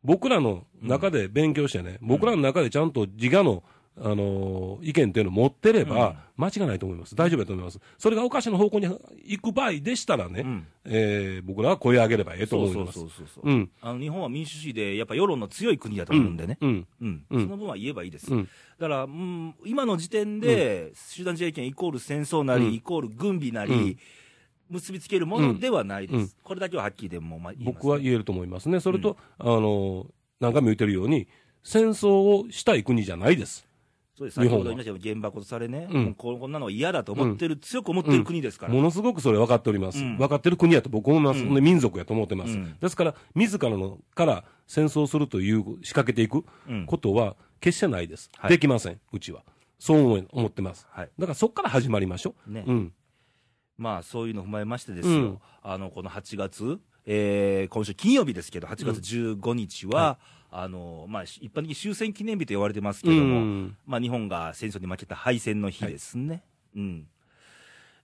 僕らの中で勉強してね、僕らの中でちゃんと自我の、あのー意見っていうのを持ってれば、間違いないと思います。大丈夫だと思います。それがおかしな方向に行く場合でしたらね、うんえー僕らは声を上げればええとそう思います。そうそうそうそう、うん。あの日本は民主主義で、やっぱ世論の強い国だと思うんでね、うん。うんうんその分は言えばいいです。うん。だから、うん、今の時点で、集団自衛権イコール戦争なり、うんイコール軍備なり、うん結びつけるものではないです。うんこれだけははっきりでもまあ言います、僕は言えると思いますね。それと、あのー何回も言ってるように、戦争をしたい国じゃないです。そうです先ほど言いましたけど、原爆とされね、うんここんなのは嫌だと思ってる、強く思ってる国ですから。ものすごくそれ分かっております。うん分かってる国やと僕は思います。うんで民族やと思ってます。うんですから、自らのから戦争するという仕掛けていくうんことは決してないです。はいできません、うちは。そう思ってます。はいだからそこから始まりましょう。ねうん。まあ、そういうのを踏まえましてですよ、うんあのこの8月、えー今週金曜日ですけど、8月15日は、あのまあ、一般的に終戦記念日と言われてますけども、うん。まあ、日本が戦争に負けた敗戦の日ですね。うん。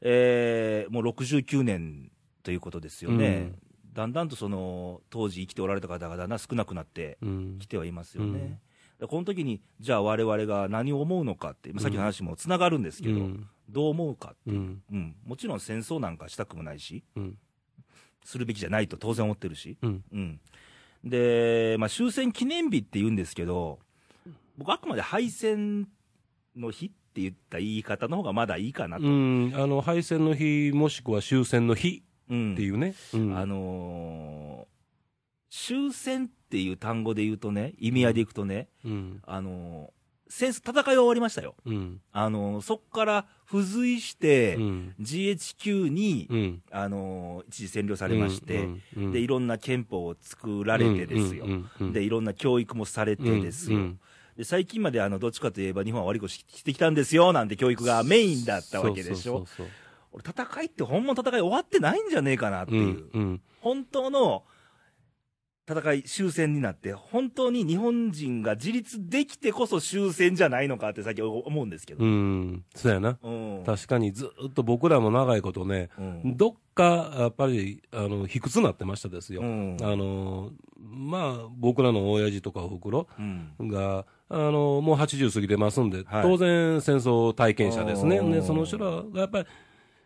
えーもう69年ということですよね。だんだんとその当時生きておられた方がだんだん少なくなってうん。きてはいますよね。でこの時に、じゃあ我々が何を思うのかって、まあさっきの話もつながるんですけど、うん。どう思うかっていう、うん。うん、もちろん戦争なんかしたくもないし、うん。するべきじゃないと当然思ってるし、うん。うん、で、まあ、終戦記念日って言うんですけど、僕、あくまで敗戦の日って言った言い方の方がまだいいかなと。うん、あの敗戦の日、もしくは終戦の日うん。っていうね、うん。あのー終戦っていう単語で言うとね、意味合いでいくとね、うん。あのー戦争、戦いは終わりましたよ。うんあのーそこから付随して、うん GHQ に、うんあのー一時占領されまして、で、いろんな憲法を作られてですよ。で、いろんな教育もされてですよ。で、最近まであの、どっちかといえば日本は悪いことしてきたんですよ、なんて教育がメインだったわけでしょ。俺、戦いって本物の戦い終わってないんじゃねえかなっていう。本当の戦い、終戦になって、本当に日本人が自立できてこそ終戦じゃないのかって最近思うんですけど。うん、そうやな。うん。確かにずっと僕らも長いことね、うんどっかやっぱりあの卑屈になってましたですよ。うんあのまあ、僕らの親父とかおふくろうん。が、あのもう80過ぎてますんで、はい当然戦争体験者ですね。で、その人らがやっぱり、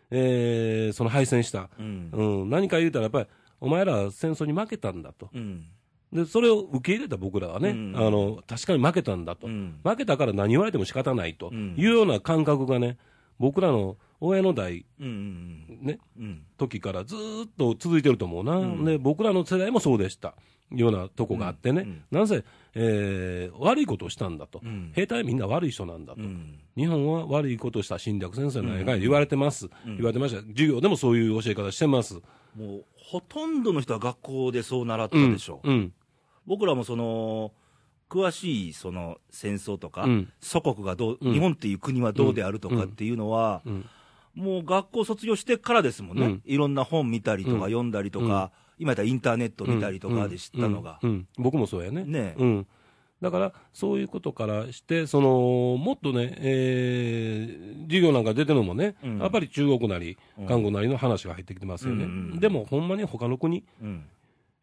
えーその敗戦した。うん。うん、何か言うたらやっぱり、お前ら戦争に負けたんだと。うん。で、それを受け入れた僕らはね、うんあの、確かに負けたんだと。うん負けたから何言われても仕方ないとうんいうような感覚がね、僕らの親の代、うん。ね、うん。時からずーっと続いてると思うな、うん。で、僕らの世代もそうでした。ようなとこがあってね、うんなんせ、えー悪いことをしたんだと、うん。兵隊みんな悪い人なんだと、うん。日本は悪いことをした侵略戦争なん。やかんや言われてます、うん。言われてました、授業でもそういう教え方してます。もう、ほとんどの人は学校でそう習ったうんでしょう。うん。僕らもその、詳しいその戦争とか、うん。祖国がどう、うん。日本っていう国はどうであるとかっていうのは、うん。もう学校卒業してからですもんね、うん。いろんな本見たりとかうん。読んだりとか、今やったらインターネット見たりとかで知ったのが、僕もそうやね。ねうん、だからそういうことからしてそのもっとね、えー授業なんか出てるのもね、うん。やっぱり中国なりうん。韓国なりの話が入ってきてますよね、うんうんうん。でもほんまに他の国、うん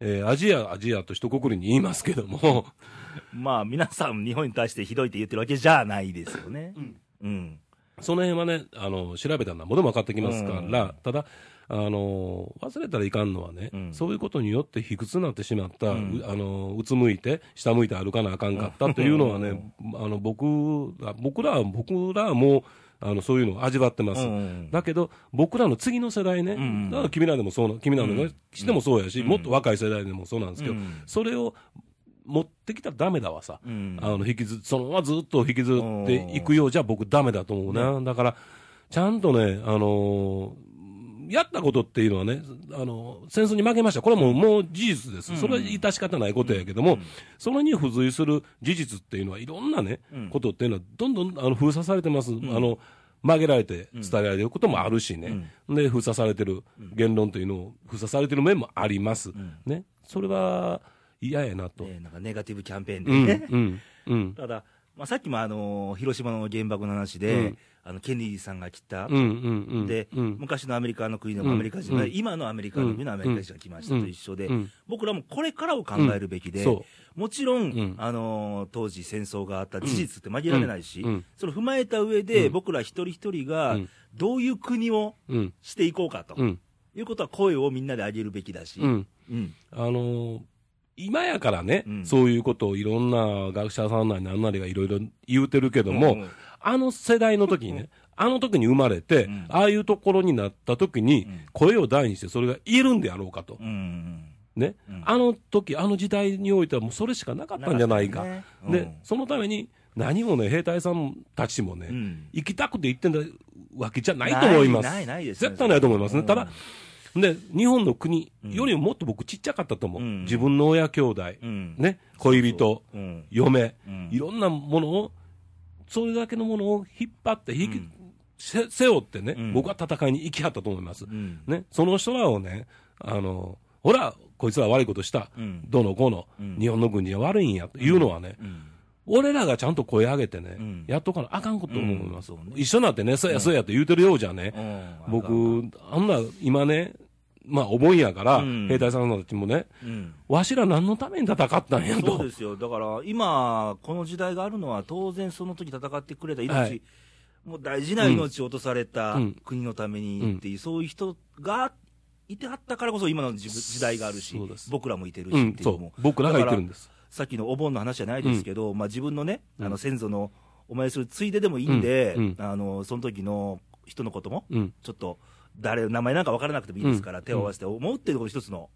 えーアジアアジアと一括りに言いますけども。まあ皆さん、日本に対してひどいって言ってるわけじゃないですよね。うん。その辺はねあの調べたらなんぼでも分かってきますから、うん。ただあの忘れたらいかんのはね、うん。そういうことによって卑屈になってしまった、うん。うあのうつむいて、下向いて歩かなあかんかったというのはね、あの僕ら僕らは僕らはもうあのそういうのを味わってます。うんだけど、僕らの次の世代ね、うんだから君らでもそうな、君らのね、してもそうやし、うんもっと若い世代でもそうなんですけど、うんそれを持ってきたらダメだわさ。うんあの引きずそのままずっと引きずっていくようじゃ僕ダメだと思うな。だから、ちゃんとね、あのーやったことっていうのはね、あの戦争に負けました。これはもう、もう事実です。それは致し方ないことやけども、うん。それに付随する事実っていうのは、いろんなね、うん。ことっていうのは、どんどんあの封鎖されてます。あの曲げられて伝えられることもあるしね、で封鎖されてる言論というのを封鎖されてる面もあります、ん。ね、それは嫌やなと。ねなんかネガティブキャンペーンうんでね。うんうん。ただ、まあ、さっきもあの広島の原爆の話で、うんあのケネディさんが来た、で、うん。昔のアメリカの国のうんアメリカ人は、うん。今のアメリカの国のアメリカ人が来ましたと一緒で、うん。僕らもこれからを考えるべきで、そもちろん、ん。あのー当時戦争があった事実って紛られないし、それを踏まえた上で、うん。僕ら一人一人がうん。どういう国をしていこうかと、うん。いうことは声をみんなで上げるべきだし、あのー今やからね、うん。そういうことをいろんな学者さんなりなんなりがいろいろ言うてるけども、あの世代の時にね、あの時に生まれて、うん。ああいうところになった時に、うん。声を大にしてそれが言えるんであろうかと。うんね、うん。あの時、あの時代においてはもうそれしかなかったんじゃないか。ね。でうん、そのために何もね、兵隊さんたちもね、うん。行きたくて行ってんだわけじゃないと思います。ないないですね絶対ないと思いますね。うん。ただ、で、日本の国よりももっと僕ちっちゃかったと思う。うん。自分の親兄弟、うん。ね、恋人、うん。嫁、うん。いろんなものを、それだけのものを引っ張って引き、うん。せ背負ってね、うん。僕は戦いに行きはったと思います。うん。ね、その人らをね、あの、ほら、こいつら悪いことした、うん。どのこうの、うん。日本の軍人は悪いんやというのはね、うん。俺らがちゃんと声上げてね、うん。やっとかなあかんこと思います、うんね。一緒になってね、そうやそうやって言うてるようじゃね、うん。僕、あんな、今ね、まあ、思いやから、うん。兵隊さんたちもね、うん。わしら何のために戦ったんやと。そうですよ、だから今、この時代があるのは、当然その時戦ってくれた命、はい。もう大事な命を落とされたうん。国のためにっていう、そういう人がいてはったからこそ、今の時時代があるし僕らもいてるしっていうのも。う。僕らが言ってるんです。さっきのお盆の話じゃないですけど、まあ、自分のね、うん。あの先祖のお参りするついででもいいんで、あのその時の人のことも、うん。ちょっと誰、名前なんか分からなくてもいいですから、うん。手を合わせて思うっていうのが一つの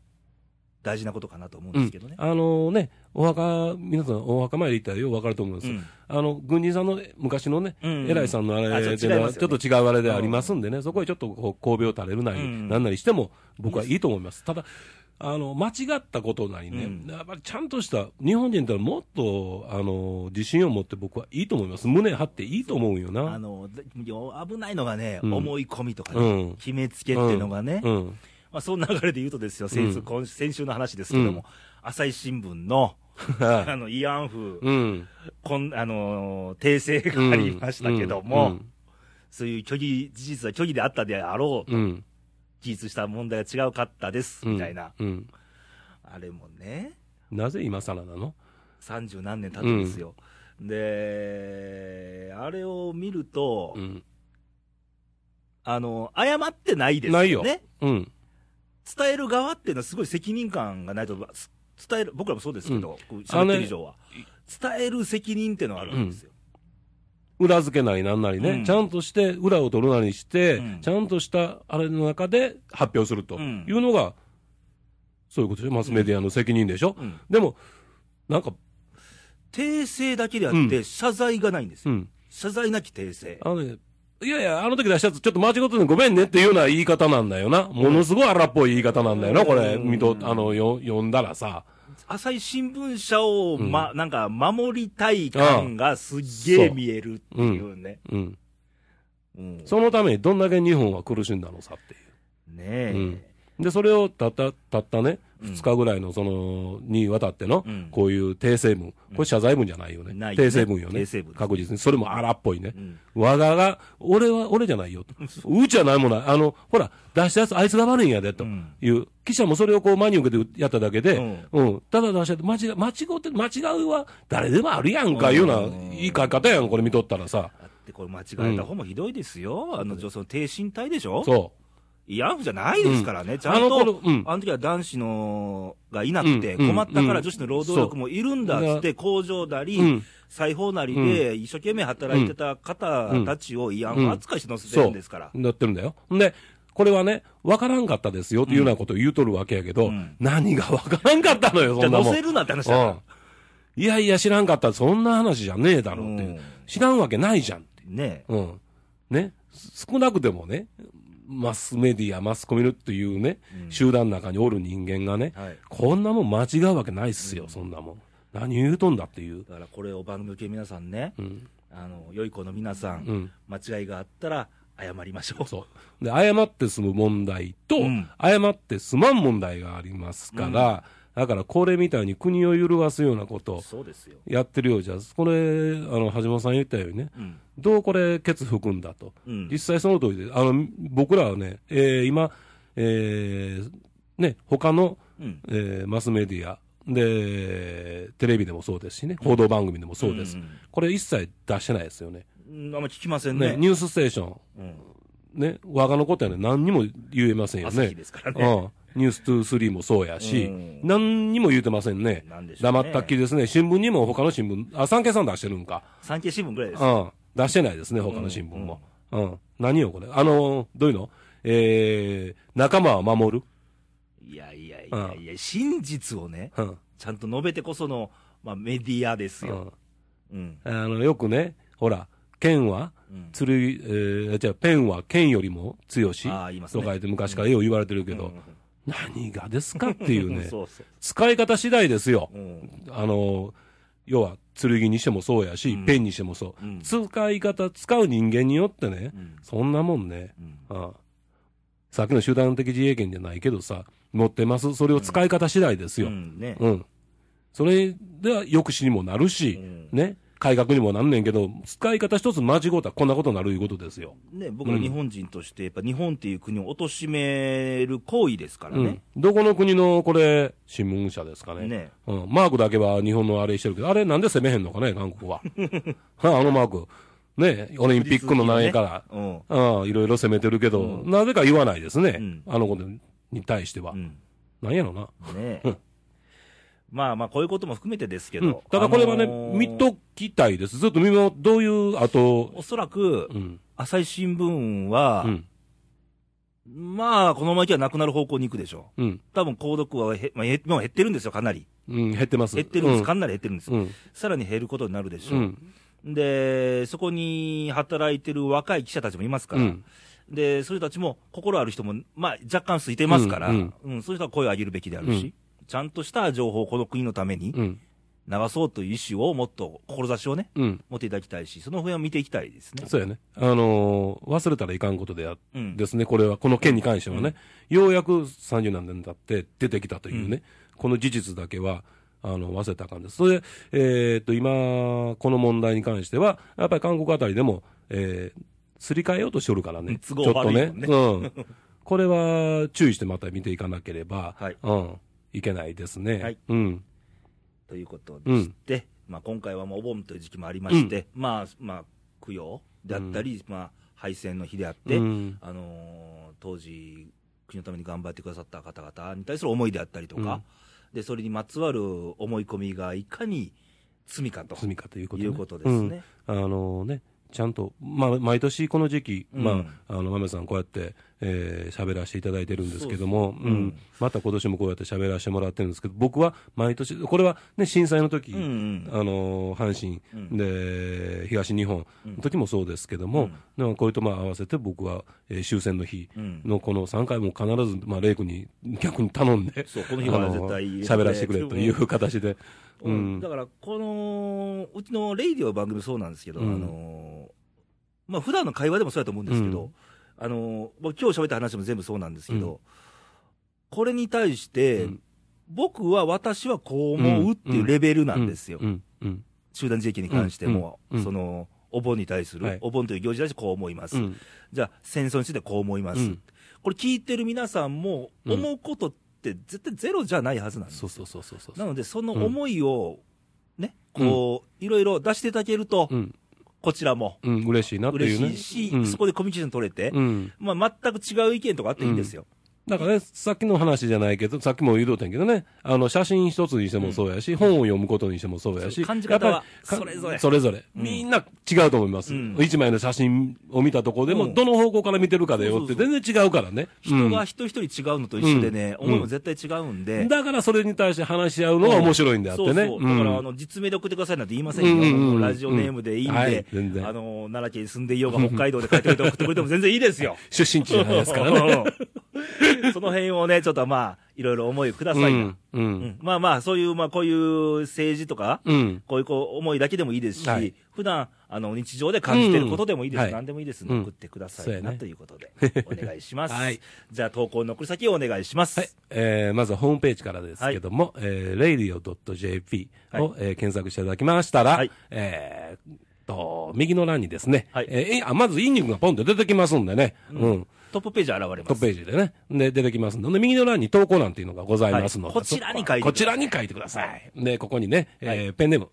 大事なことかなと思うんうんですけどね。あのね、お墓、皆さんお墓参り行ったらよくわかると思うんです。うん。あの、軍人さんの昔のね、うん。偉いさんのああれね。ちょっと違うあれでありますんでね、そこへちょっとこう神戸を垂れるなり、うん。なんなりしても、僕はいいと思います。ただ、あの、間違ったことなりね、うんやっぱりちゃんとした、日本人ってもっと、あの、自信を持って僕はいいと思います。胸張っていいと思うよあな。ので危ないのがね、うん思い込みとかね、うん決めつけっていうのがね、うん。まあ、その流れで言うとですよ、先,、うん今先週の話ですけども、うん朝日新聞の はあの慰安婦、い。うん。こんあのー訂正がありましたけども、うんそういう虚偽、事実は虚偽であったであろう、うん。事実した問題が違うかったです、うん。みたいな、うん。あれもね、なぜ今更なの？三十何年経つんですよ。で、あれを見ると、うん。あの、謝ってないですよね。ないようん。伝える側っていうのはすごい責任感がないと、す伝える、僕らもそうですけど、こうあのね喋ってる以上は。伝える責任っていうのがあるんですよ。裏付けなりなんなりね、うんちゃんとして裏を取るなりして、うんちゃんとしたあれの中で発表するとうんいうのが、そういうことでしょ、マスメディアの責任でしょ？うんでも、なんか、訂正だけであって、うん謝罪がないんですよ。うん。謝罪なき訂正。あのね、いやいや、あの時出したやつ、ちょっと間違っててごめんねっていうような言い方なんだよな。ものすごい荒っぽい言い方なんだよな、これ、うん見と、あの、よ読んだらさ。朝日新聞社を、うんま、なんか、守りたい感がすっげえ見えるっていうね。うん。うんそのためにどんだけ日本は苦しんだのさっていう。ねえ。うんで、それをたった、たったね、うん二日ぐらいの、その、にわたってのうん、こういう訂正文。これ謝罪文じゃないよね。訂正文よね。訂正文確実に。それも荒っぽいねう。ん我がが、俺は、俺じゃないよと。うちはないもんない。あの、ほら、出したやつあいつが悪いんやで、とうんいう。記者もそれをこう真に受けてやっただけで、ううん。ただ出したやつ、間違、間違って、間違うは誰でもあるやんか、いうようなうん言い方やん、これ見とったらさ。だってこれ間違えた方もひどいですよ。あの女性の低身体でしょ？そ慰安婦じゃないですからね。ちゃんあのうんあの時は男子のがいなくて、うん困ったからうん女子の労働力もいるんだっつって、工場なり、うん裁縫なりで一生懸命働いてた方たちを慰安婦扱いして乗せてるんですから。う。なってるんだよ。んで、これはね、わからんかったですよっていうようなことを言うとるわけやけど、うん何がわからんかったのよ、そんなもん。乗せるなって話だかうん。いやいや、知らんかった。そんな話じゃねえだろうって。うん知らんわけないじゃんって。ら。ねうん。ね。少なくてもね、マスメディア、マスコミっていうね、うん集団の中におる人間がね、はい。こんなもん間違うわけないっすよ、そんなもん。何言うとんだっていう。だからこれを番組受け皆さんね、うん。あの、良い子の皆さん、うん。間違いがあったら謝りましょう。そう。で、謝って済む問題と、うん謝って済まん問題がありますから、だからこれみたいに国を揺るがすようなこと。やってるようじゃ、これ、あの、橋本さん言ったようにね、うん。どうこれ、ケツ吹くんだと。うん実際その通りで、あの、僕らはね、えー今、えーね、他の、うん。えーマスメディア、で、テレビでもそうですしね、報道番組でもそうです。うんうんこれ一切出してないですよね。うんあんま聞きませんね、ね。ニュースステーション、うん。ね、我がのことやね、何にも言えませんよね朝日。ですからね。うん。ニュース2、3もそうやし、うん何にも言うてませんね。なんね黙ったっきりですね。新聞にも他の新聞、あ、産経さん出してるんか。産経新聞ぐらいです。うん。出してないですね、他の新聞も。うん。何よ、これ。あのーどういうの？えー、仲間は守る？いやいやいやいや、真実をね、うん。ちゃんと述べてこその、まあ、メディアですよ。うん。うん。あの、よくね、ほら、剣は、うん剣、えー、じゃあペンは剣よりも強し、とか言って昔からよう言われてるけど、うん何がですかっていうね、そうそう。使い方次第ですよ。うん。あの、要は、剣にしてもそうやし、うんペンにしてもそう、うん使い方、使う人間によってね、うんそんなもんね、うんああさっきの集団的自衛権じゃないけどさ、持ってます。それを使い方次第ですよ。うんね。うん。それでは抑止にもなるし、うんね。改革にもなんねんけど、使い方一つ間違うたらこんなことになるいうことですよ。ね、僕ら日本人として、やっぱ日本っていう国を貶める行為ですからうんね。。どこの国のこれ、新聞社ですかね。ねうん。マークだけは日本のあれしてるけど、あれなんで攻めへんのかね、韓国は。は あのマーク。ね、オリンピックの何円から。うん。いろいろ攻めてるけど、なぜか言わないですね。うんあのことに対しては。うん。なんやろな。ねうん まあまあ、こういうことも含めてですけうんど。ただこれはね、あのー見ときたいです。ずっと見も、どういう、あと、おそらくう、ん。朝日新聞はう、ん。まあ、このままいけばなくなる方向に行くでしょう。うん。多分、購読はへ、まあ、へもう減ってるんですよ、かなり。うん。減ってます。減ってるんです。うんかなり減ってるんです。うん。さらに減ることになるでしょう。うん。で、そこに働いてる若い記者たちもいますから、うん。で、そういう人たちも、心ある人も、まあ、若干空いてますから、ううんんそういう人は声を上げるべきであるし、うんちゃんとした情報をこの国のためにうん。流そうという意思をもっと、志をね、うん。持っていただきたいし、その辺を見ていきたいですね。そうやね。あのー忘れたらいかんことであうん。ですね、これは、この件に関してはね、ようやく30何年経って出てきたというね、この事実だけは、あの、忘れたらあかんです。それで、えーっと、今、この問題に関しては、やっぱり韓国あたりでも、えー、すり替えようとしておるからね。都合悪いもんねちょっとね。うん。これは、注意してまた見ていかなければ、はいうん。いけないですね。はい。うん。ということでして、まあ、今回はもうお盆という時期もありまして、まあ、まあ、供養であったり、まあ、敗戦の日であって、うん。あのー当時、国のために頑張ってくださった方々に対する思いであったりとか、で、それにまつわる思い込みがいかに罪かと罪かということ,、いうことですね。あのね、ちゃんと、まあ、毎年この時期、うん。まあ、あの、豆さんこうやって、えー喋らせていただいてるんですけども、そうそううん。また今年もこうやって喋らせてもらってるんですけど、僕は毎年、これはね、震災の時、うんうん。あの、阪神、うん。で、東日本うんの時もそうですけども、でもこれとまあ合わせて僕は、えー終戦の日うんのこの3回も必ず、まあ、レイ君に逆に頼んで、そうこの日は絶対喋らせてくれという形で、うん。だから、この、うちのレイディオ番組そうなんですけど、うん。あのーまあ、普段の会話でもそうやと思うんですけど、うん。あのー僕今日喋った話も全部そうなんですけど、これに対して、うん。僕は私はこう思うっていうレベルなんですよ。うん、うん、集団自衛権に関しても、うん。うん。その、お盆に対する、はい。お盆という行事に対してこう思います。うん、じゃあ、戦争についてこう思います。うん。これ聞いてる皆さんも、うん。思うことって絶対ゼロじゃないはずなんですそうそうそうそうそう。なので、その思いを、ね、こう、いろいろ出していただけると、うん、こちらもうん、嬉しいなっていうね。嬉しいし、うんそこでコミュニケーション取れて、うん。まあ、全く違う意見とかあっていいんですよ。だからね、さっきの話じゃないけど、さっきも言うとったんやけどね、あの、写真一つにしてもそうやし、本を読むことにしてもそうやし、感じ方はそれぞれそれぞれ。うんみんな違うと思います。うん一枚の写真を見たところでも、うんどの方向から見てるかでよって全然違うからね。人が一人一人違うのと一緒でね、うん思いも絶対違うんで。うんだからそれに対して話し合うのが面白いんであってね。そうそう。だから、うんあの、実名で送ってくださいなんて言いませんよ。ラジオネームでいいんで、あの、奈良県に住んでいようが、北海道で帰ってくれて送ってくれても全然いいですよ。出身地じゃないですからね。その辺をね、ちょっとまあ、いろいろ思いくださいな。うん。う。うん。んまあまあ、そういう、まあ、こういう政治とか、うん。こういうこう思いだけでもいいですし、はい。普段あの日常で感じてることでもいいです、うん。はい。何でもいいです、うん。送ってください。なということで、お願いします。はい。じゃあ、投稿の送り先をお願いします。はい。えー、まずはホームページからですけども、えー、radio.jp を、はい。えー検索していただきましたら、はい。えーと、右の欄にですね、はい。えーえあまずインニングがポンと出てきますんでね、うん、トップページ現れます。トップページでね、で、出てきますんで、で右の欄に投稿欄っていうのがございますので、はいこちらに書いてくださいこちらに書いてください。で、ここにね、えーペンネーム、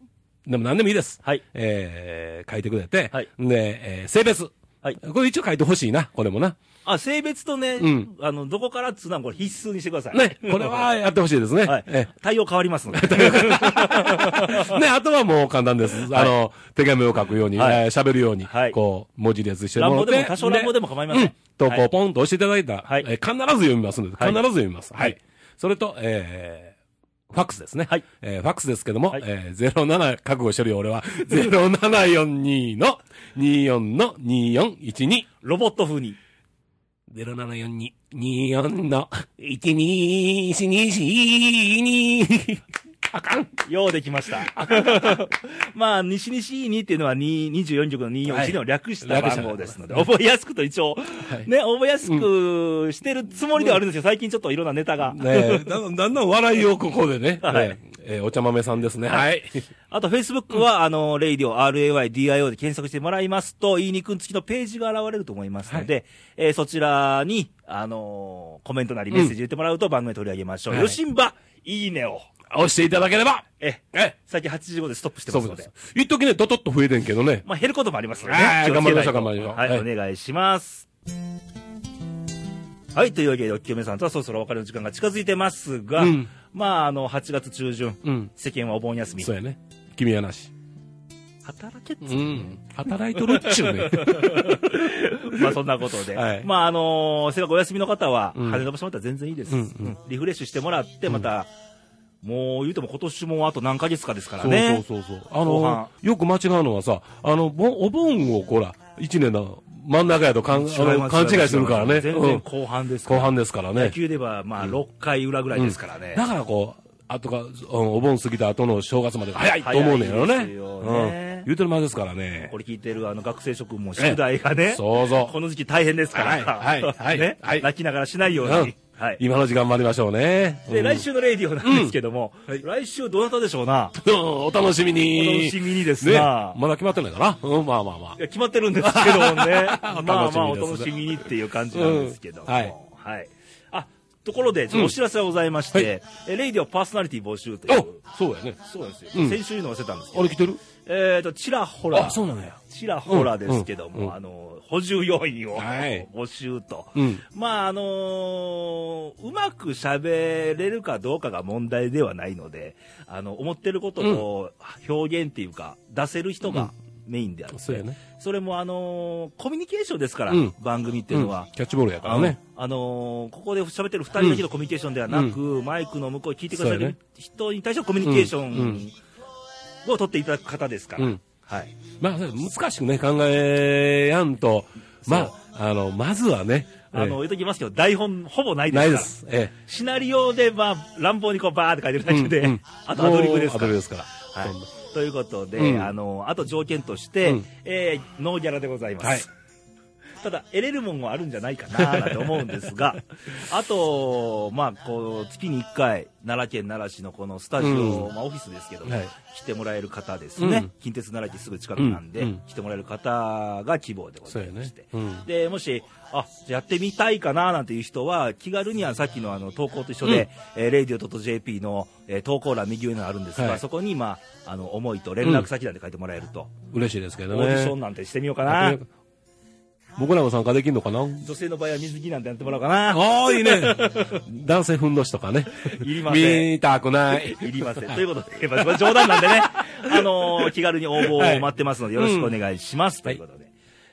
でも何でもいいです。はいえー書いてくれて、はいで、えー性別。はいこれ一応書いてほしいな、これもな。あ、性別とね、うんあの、どこからっつうのはこれ必須にしてください。ね、これはやってほしいですね。はいえ。対応変わりますので。ね、あとはもう簡単です。あの、手紙を書くように、はいるように、はいこう、文字列してもらって。乱暴でも、多少乱暴でも構いません。うん投稿はいポンと押していただいたら、はいえー必ず読みますので、はい必ず読みます。はい。はいそれと、えー、ファックスですね。はいえーファックスですけども、はいえー、07、覚悟してるよ、俺は。0742の24の2412。ロボット風に。0742、24の12、12、あかん。ようできました。まあ、西西2っていうのは2 24局の241の略した番号ですので、覚えやすくと一応、はいね、覚えやすくしてるつもりではあるんですよ。最近ちょっといろんなネタが。ねえ、だんだん笑いをここでね。はいえええーお茶豆さんですね。はい。あと、Facebook は、あの、レイディオ RAYDIO で検索してもらいますと、いいにくん付きのページが現れると思いますので、えーそちらに、あのーコメントなりメッセージ入れてもらうと番組で取り上げましょう。はいよしんば、いいねを。押していただければ。え、え最近85でストップしてますのでそうです。。一時ね、ドドッと増えてんけどね。まあ、減ることもありますよね。はい気をつけないと頑張りましょう頑張りましょうはい、はいお願いします。はい、というわけで、お清めさんとはそろそろお別れの時間が近づいてますが、うんまあ、あの、8月中旬、うん。世間はお盆休み。そうやね。君はなし。働けっつううん。働いとるっちゅうね。まあそんなことで。はいまああのーせっかくお休みの方は、うん羽伸ばしてもらったら全然いいです、うんうんうんリフレッシュしてもらって、また、もう言うても今年もあと何ヶ月かですからそうね。そうそうそう。あの、よく間違うのはさ、あの、ぼお盆をこら、一年の真ん中やと勘違いするからね。全然うん後半ですから。後半ですから野ね。球ではまあ6回裏ぐらいですからね。だからこう、あとか、うんお盆過ぎた後の正月までが早いと思うねんやろねうん。言うてる間ですからねこ。れ聞いてるあの学生諸君も宿題がね、そうそう。この時期大変ですから、はいはいはい ね、はい泣きながらしないように。うんはい。今の時間参りましょうね。で、うん来週のレイディオなんですけども、はい来週どなたでしょうな？う んお楽しみに。お楽しみにですねな。まだ決まってないかな？うん、まあまあまあい。や決まってるんですけどもね。まあまあ、おお楽しみにっていう感じなんですけども。うんはいはい。あ、ところで、ちょっとお知らせがございまして、えレイディオパーソナリティ募集という。おそうやね。そうですよ。うん先週言うの忘れたんですけど。あれ来てる？えっと、ちらほら。あ、そうなのや。ちらほらですけども、あの、補充要員をはい募集と。うん。まあ、あのーうまく喋れるかどうかが問題ではないので、あの、思ってることを表現っていうか、出せる人がメインである、そね。それもあのーコミュニケーションですから、うん番組っていうのは。キャッチボールやからね。あのーここで喋ってる二人だけのコミュニケーションではなく、マイクの向こうに聞いてくださる人に対してのコミュニケーショうんうんンを取っていただく方ですから。うんはい。まあ、難しくね、考えやんと、まあ、あの、まずはね、あの、え言うときますけど、台本ほぼないえです。ないです。えシナリオで、まあ、乱暴にこうバーって書いてるだえ。けで、うんうん あとアドリブですからアドリブ。ですから。はいということで、うん。あの、あと条件として、うん。えーノーギャラでございます。はいただ、得れるもんはあるんじゃないかななんて思うんですが、あと、まあ、こう、月に1回、奈良県奈良市のこのスタジオ、うんまあ、オフィスですけども、はい来てもらえる方ですね、うん近鉄奈良駅すぐ近くなんで、うんうん来てもらえる方が希望でございまして。。うん。で、もし、あ、やってみたいかななんていう人は、気軽にはさっきのあの投稿と一緒で、えー、radio.jp の、えー投稿欄右上にあるんですが、はいそこに、まあ、あの、思いと連絡先なんて書いてもらえると、嬉しいですけどオーディショねン。なんてしてみようかな。僕らも参加できるのかな？女性の場合は水着なんてやってもらおうかな。ああ、いいね。男性ふんどしとかね。いりません。見たくない。いりません。ということで、まあ、冗談なんでね、あのー気軽に応募を待ってますので、よろしくお願いします。ということで。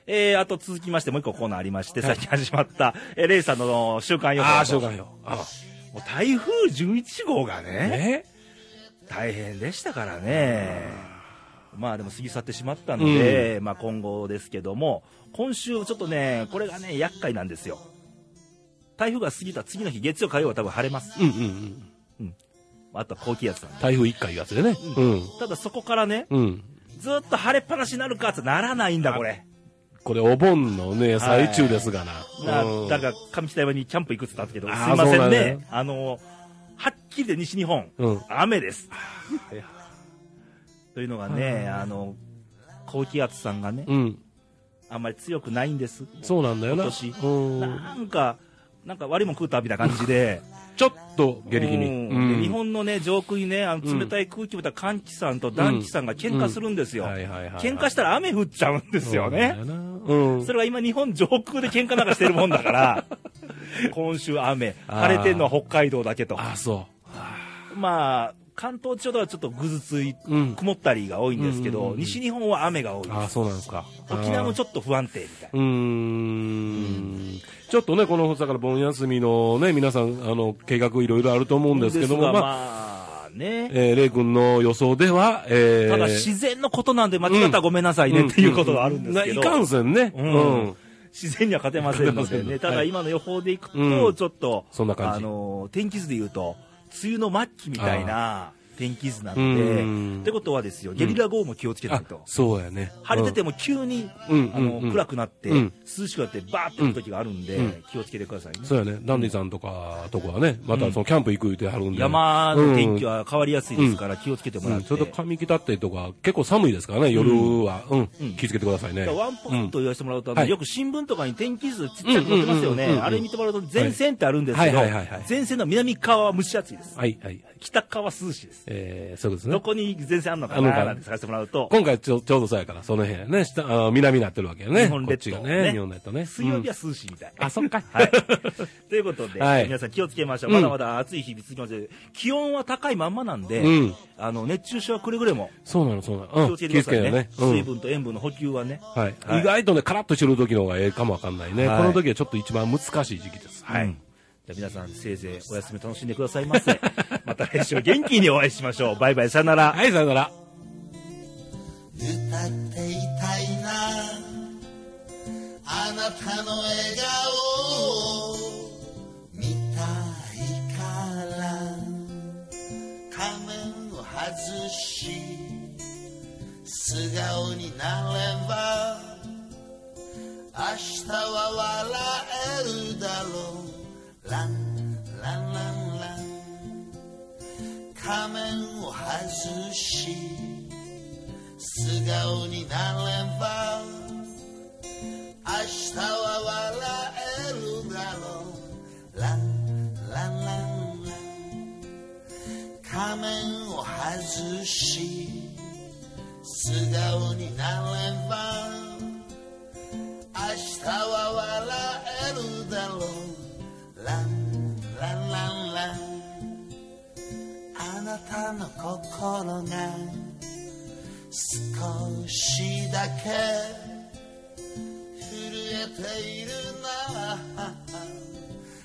えー、あと続きましてもう一個コーナーありまして、さっき始まった、えーレイさんの週間予報。ああ、しょうがないよ。あもう台風11号がね、え大変でしたからね。まあでも過ぎ去ってしまったので、まあ今後ですけども、今週ちょっとね、これがね、厄介なんですよ。台風が過ぎた次の日、月曜、火曜は多分晴れます。うんうんうん。あとは高気圧なんで。台風一回いうやつでね。うん。ただそこからね、うん。ずっと晴れっぱなしになるかってならないんだ、これ。これお盆のね、最中ですがな。なうんだから、上北山にキャンプ行くって言ったんですけど、すいませんだんね。あの、はっきりで西日本、うん。雨です。というのがね、あの、高気圧さんがね、うん。あんまり強くないんです。そうなんだよな。今年うん。なんか、なんか悪いもん食うたみたいな感じで、ちょっと下力に。うんうんで日本のね、上空にね、あの冷たい空気をた寒気さんと暖気さんが喧嘩するんですよ。喧嘩したら雨降っちゃうんですよね。それが今日本上空で喧嘩なんかしてるもんだから、今週雨、晴れてんのは北海道だけと。あ、そまあ、関東地方ではちょっとぐずつい。曇ったりが多いんですけど、西日本は雨が多いであ、す。そうなんですか。沖縄もちょっと不安定みたいな。うーんちょっとね、このだから盆休みのね、皆さん、あの、計画いろいろあると思うんですけども、まあ、まあ、ね。えー、レイ君の予想では、えー、ただ自然のことなんで間違ったらごめんなさいねっていうことがあるんですけど。いかんせんね。ううんん。自然には勝てませんのでね。ただ今の予報でいくうと、んちょっと、あの、天気図で言うと、梅雨の末期みたいな、天気図なんうで、んってことはですよ、ゲリラ豪雨も気をつけないあと。そうやね。晴れてても急に、うんあの暗くなって、うん涼しくなって、バーって降る時があるんで、うん気をつけてくださいね。そうやね。ダンディさんとか、とこはね、またそのキャンプ行く言ってはるんで。山の天気は変わりやすいですから、気をつけてもうん、らって。ちょっと上北ってとか、結構寒いですからね、夜は。うん。うん気をつけてくださいね。ワンポイント言わせてもらうと、よく新聞とかに天気図ちっちゃく載ってますよねあれ見てもらうと前線ってあるんですけどはいはいはいはい、前線の南側は蒸し暑いです。はい、はい、はい。北側は涼しいです。えー、そうですねど。こに前線あるのかななんて探してもらうと、今回ちょちょうどそうやから、その辺やね。下、あの南になってるわけよね。日本列島ね。ね日本列島ね。水曜日は涼しいみたい。あ、そっか。はい。ということで、はい皆さん気をつけましょう。うんまだまだ暑い日々続きますけど気温は高いまんまなんで、うんあの、熱中症はくれぐれもそうなの、そうなの。うん。気をつけてくださいね。ね。うん水分と塩分の補給はね。はい、はい意外とね、カラッとしてる時の方がええかもわかんないね、はいこの時はちょっと一番難しい時期です。はい。うんじゃあ皆さん、せいぜいお休み楽しんでくださいませ。また来週元気にお会いしましょう。バイバイ、さよなら。はい、さよなら。歌っていたいなあなたの笑顔を見たいから仮面を外し素顔になれば明日は笑えるだろうランランランラン仮面を外し素顔になれば明日は笑えるだろう。ランランラン。ラン仮面を外し素顔になれば明日は笑えなたの心が少しだけ震えているな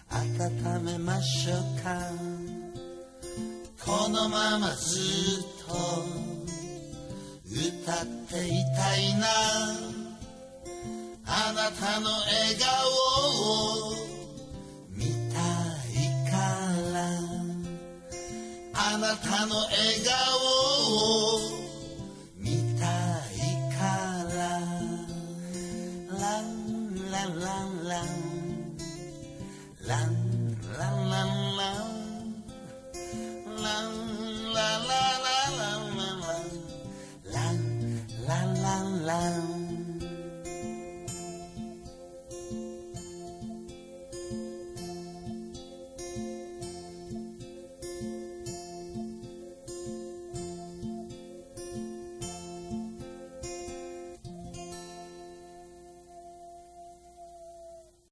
温めましょうか。このままずっと歌っていたいな。あなたの笑顔をあなたの笑顔を見たいから。ランランランランランランランランランランランランランララララララララ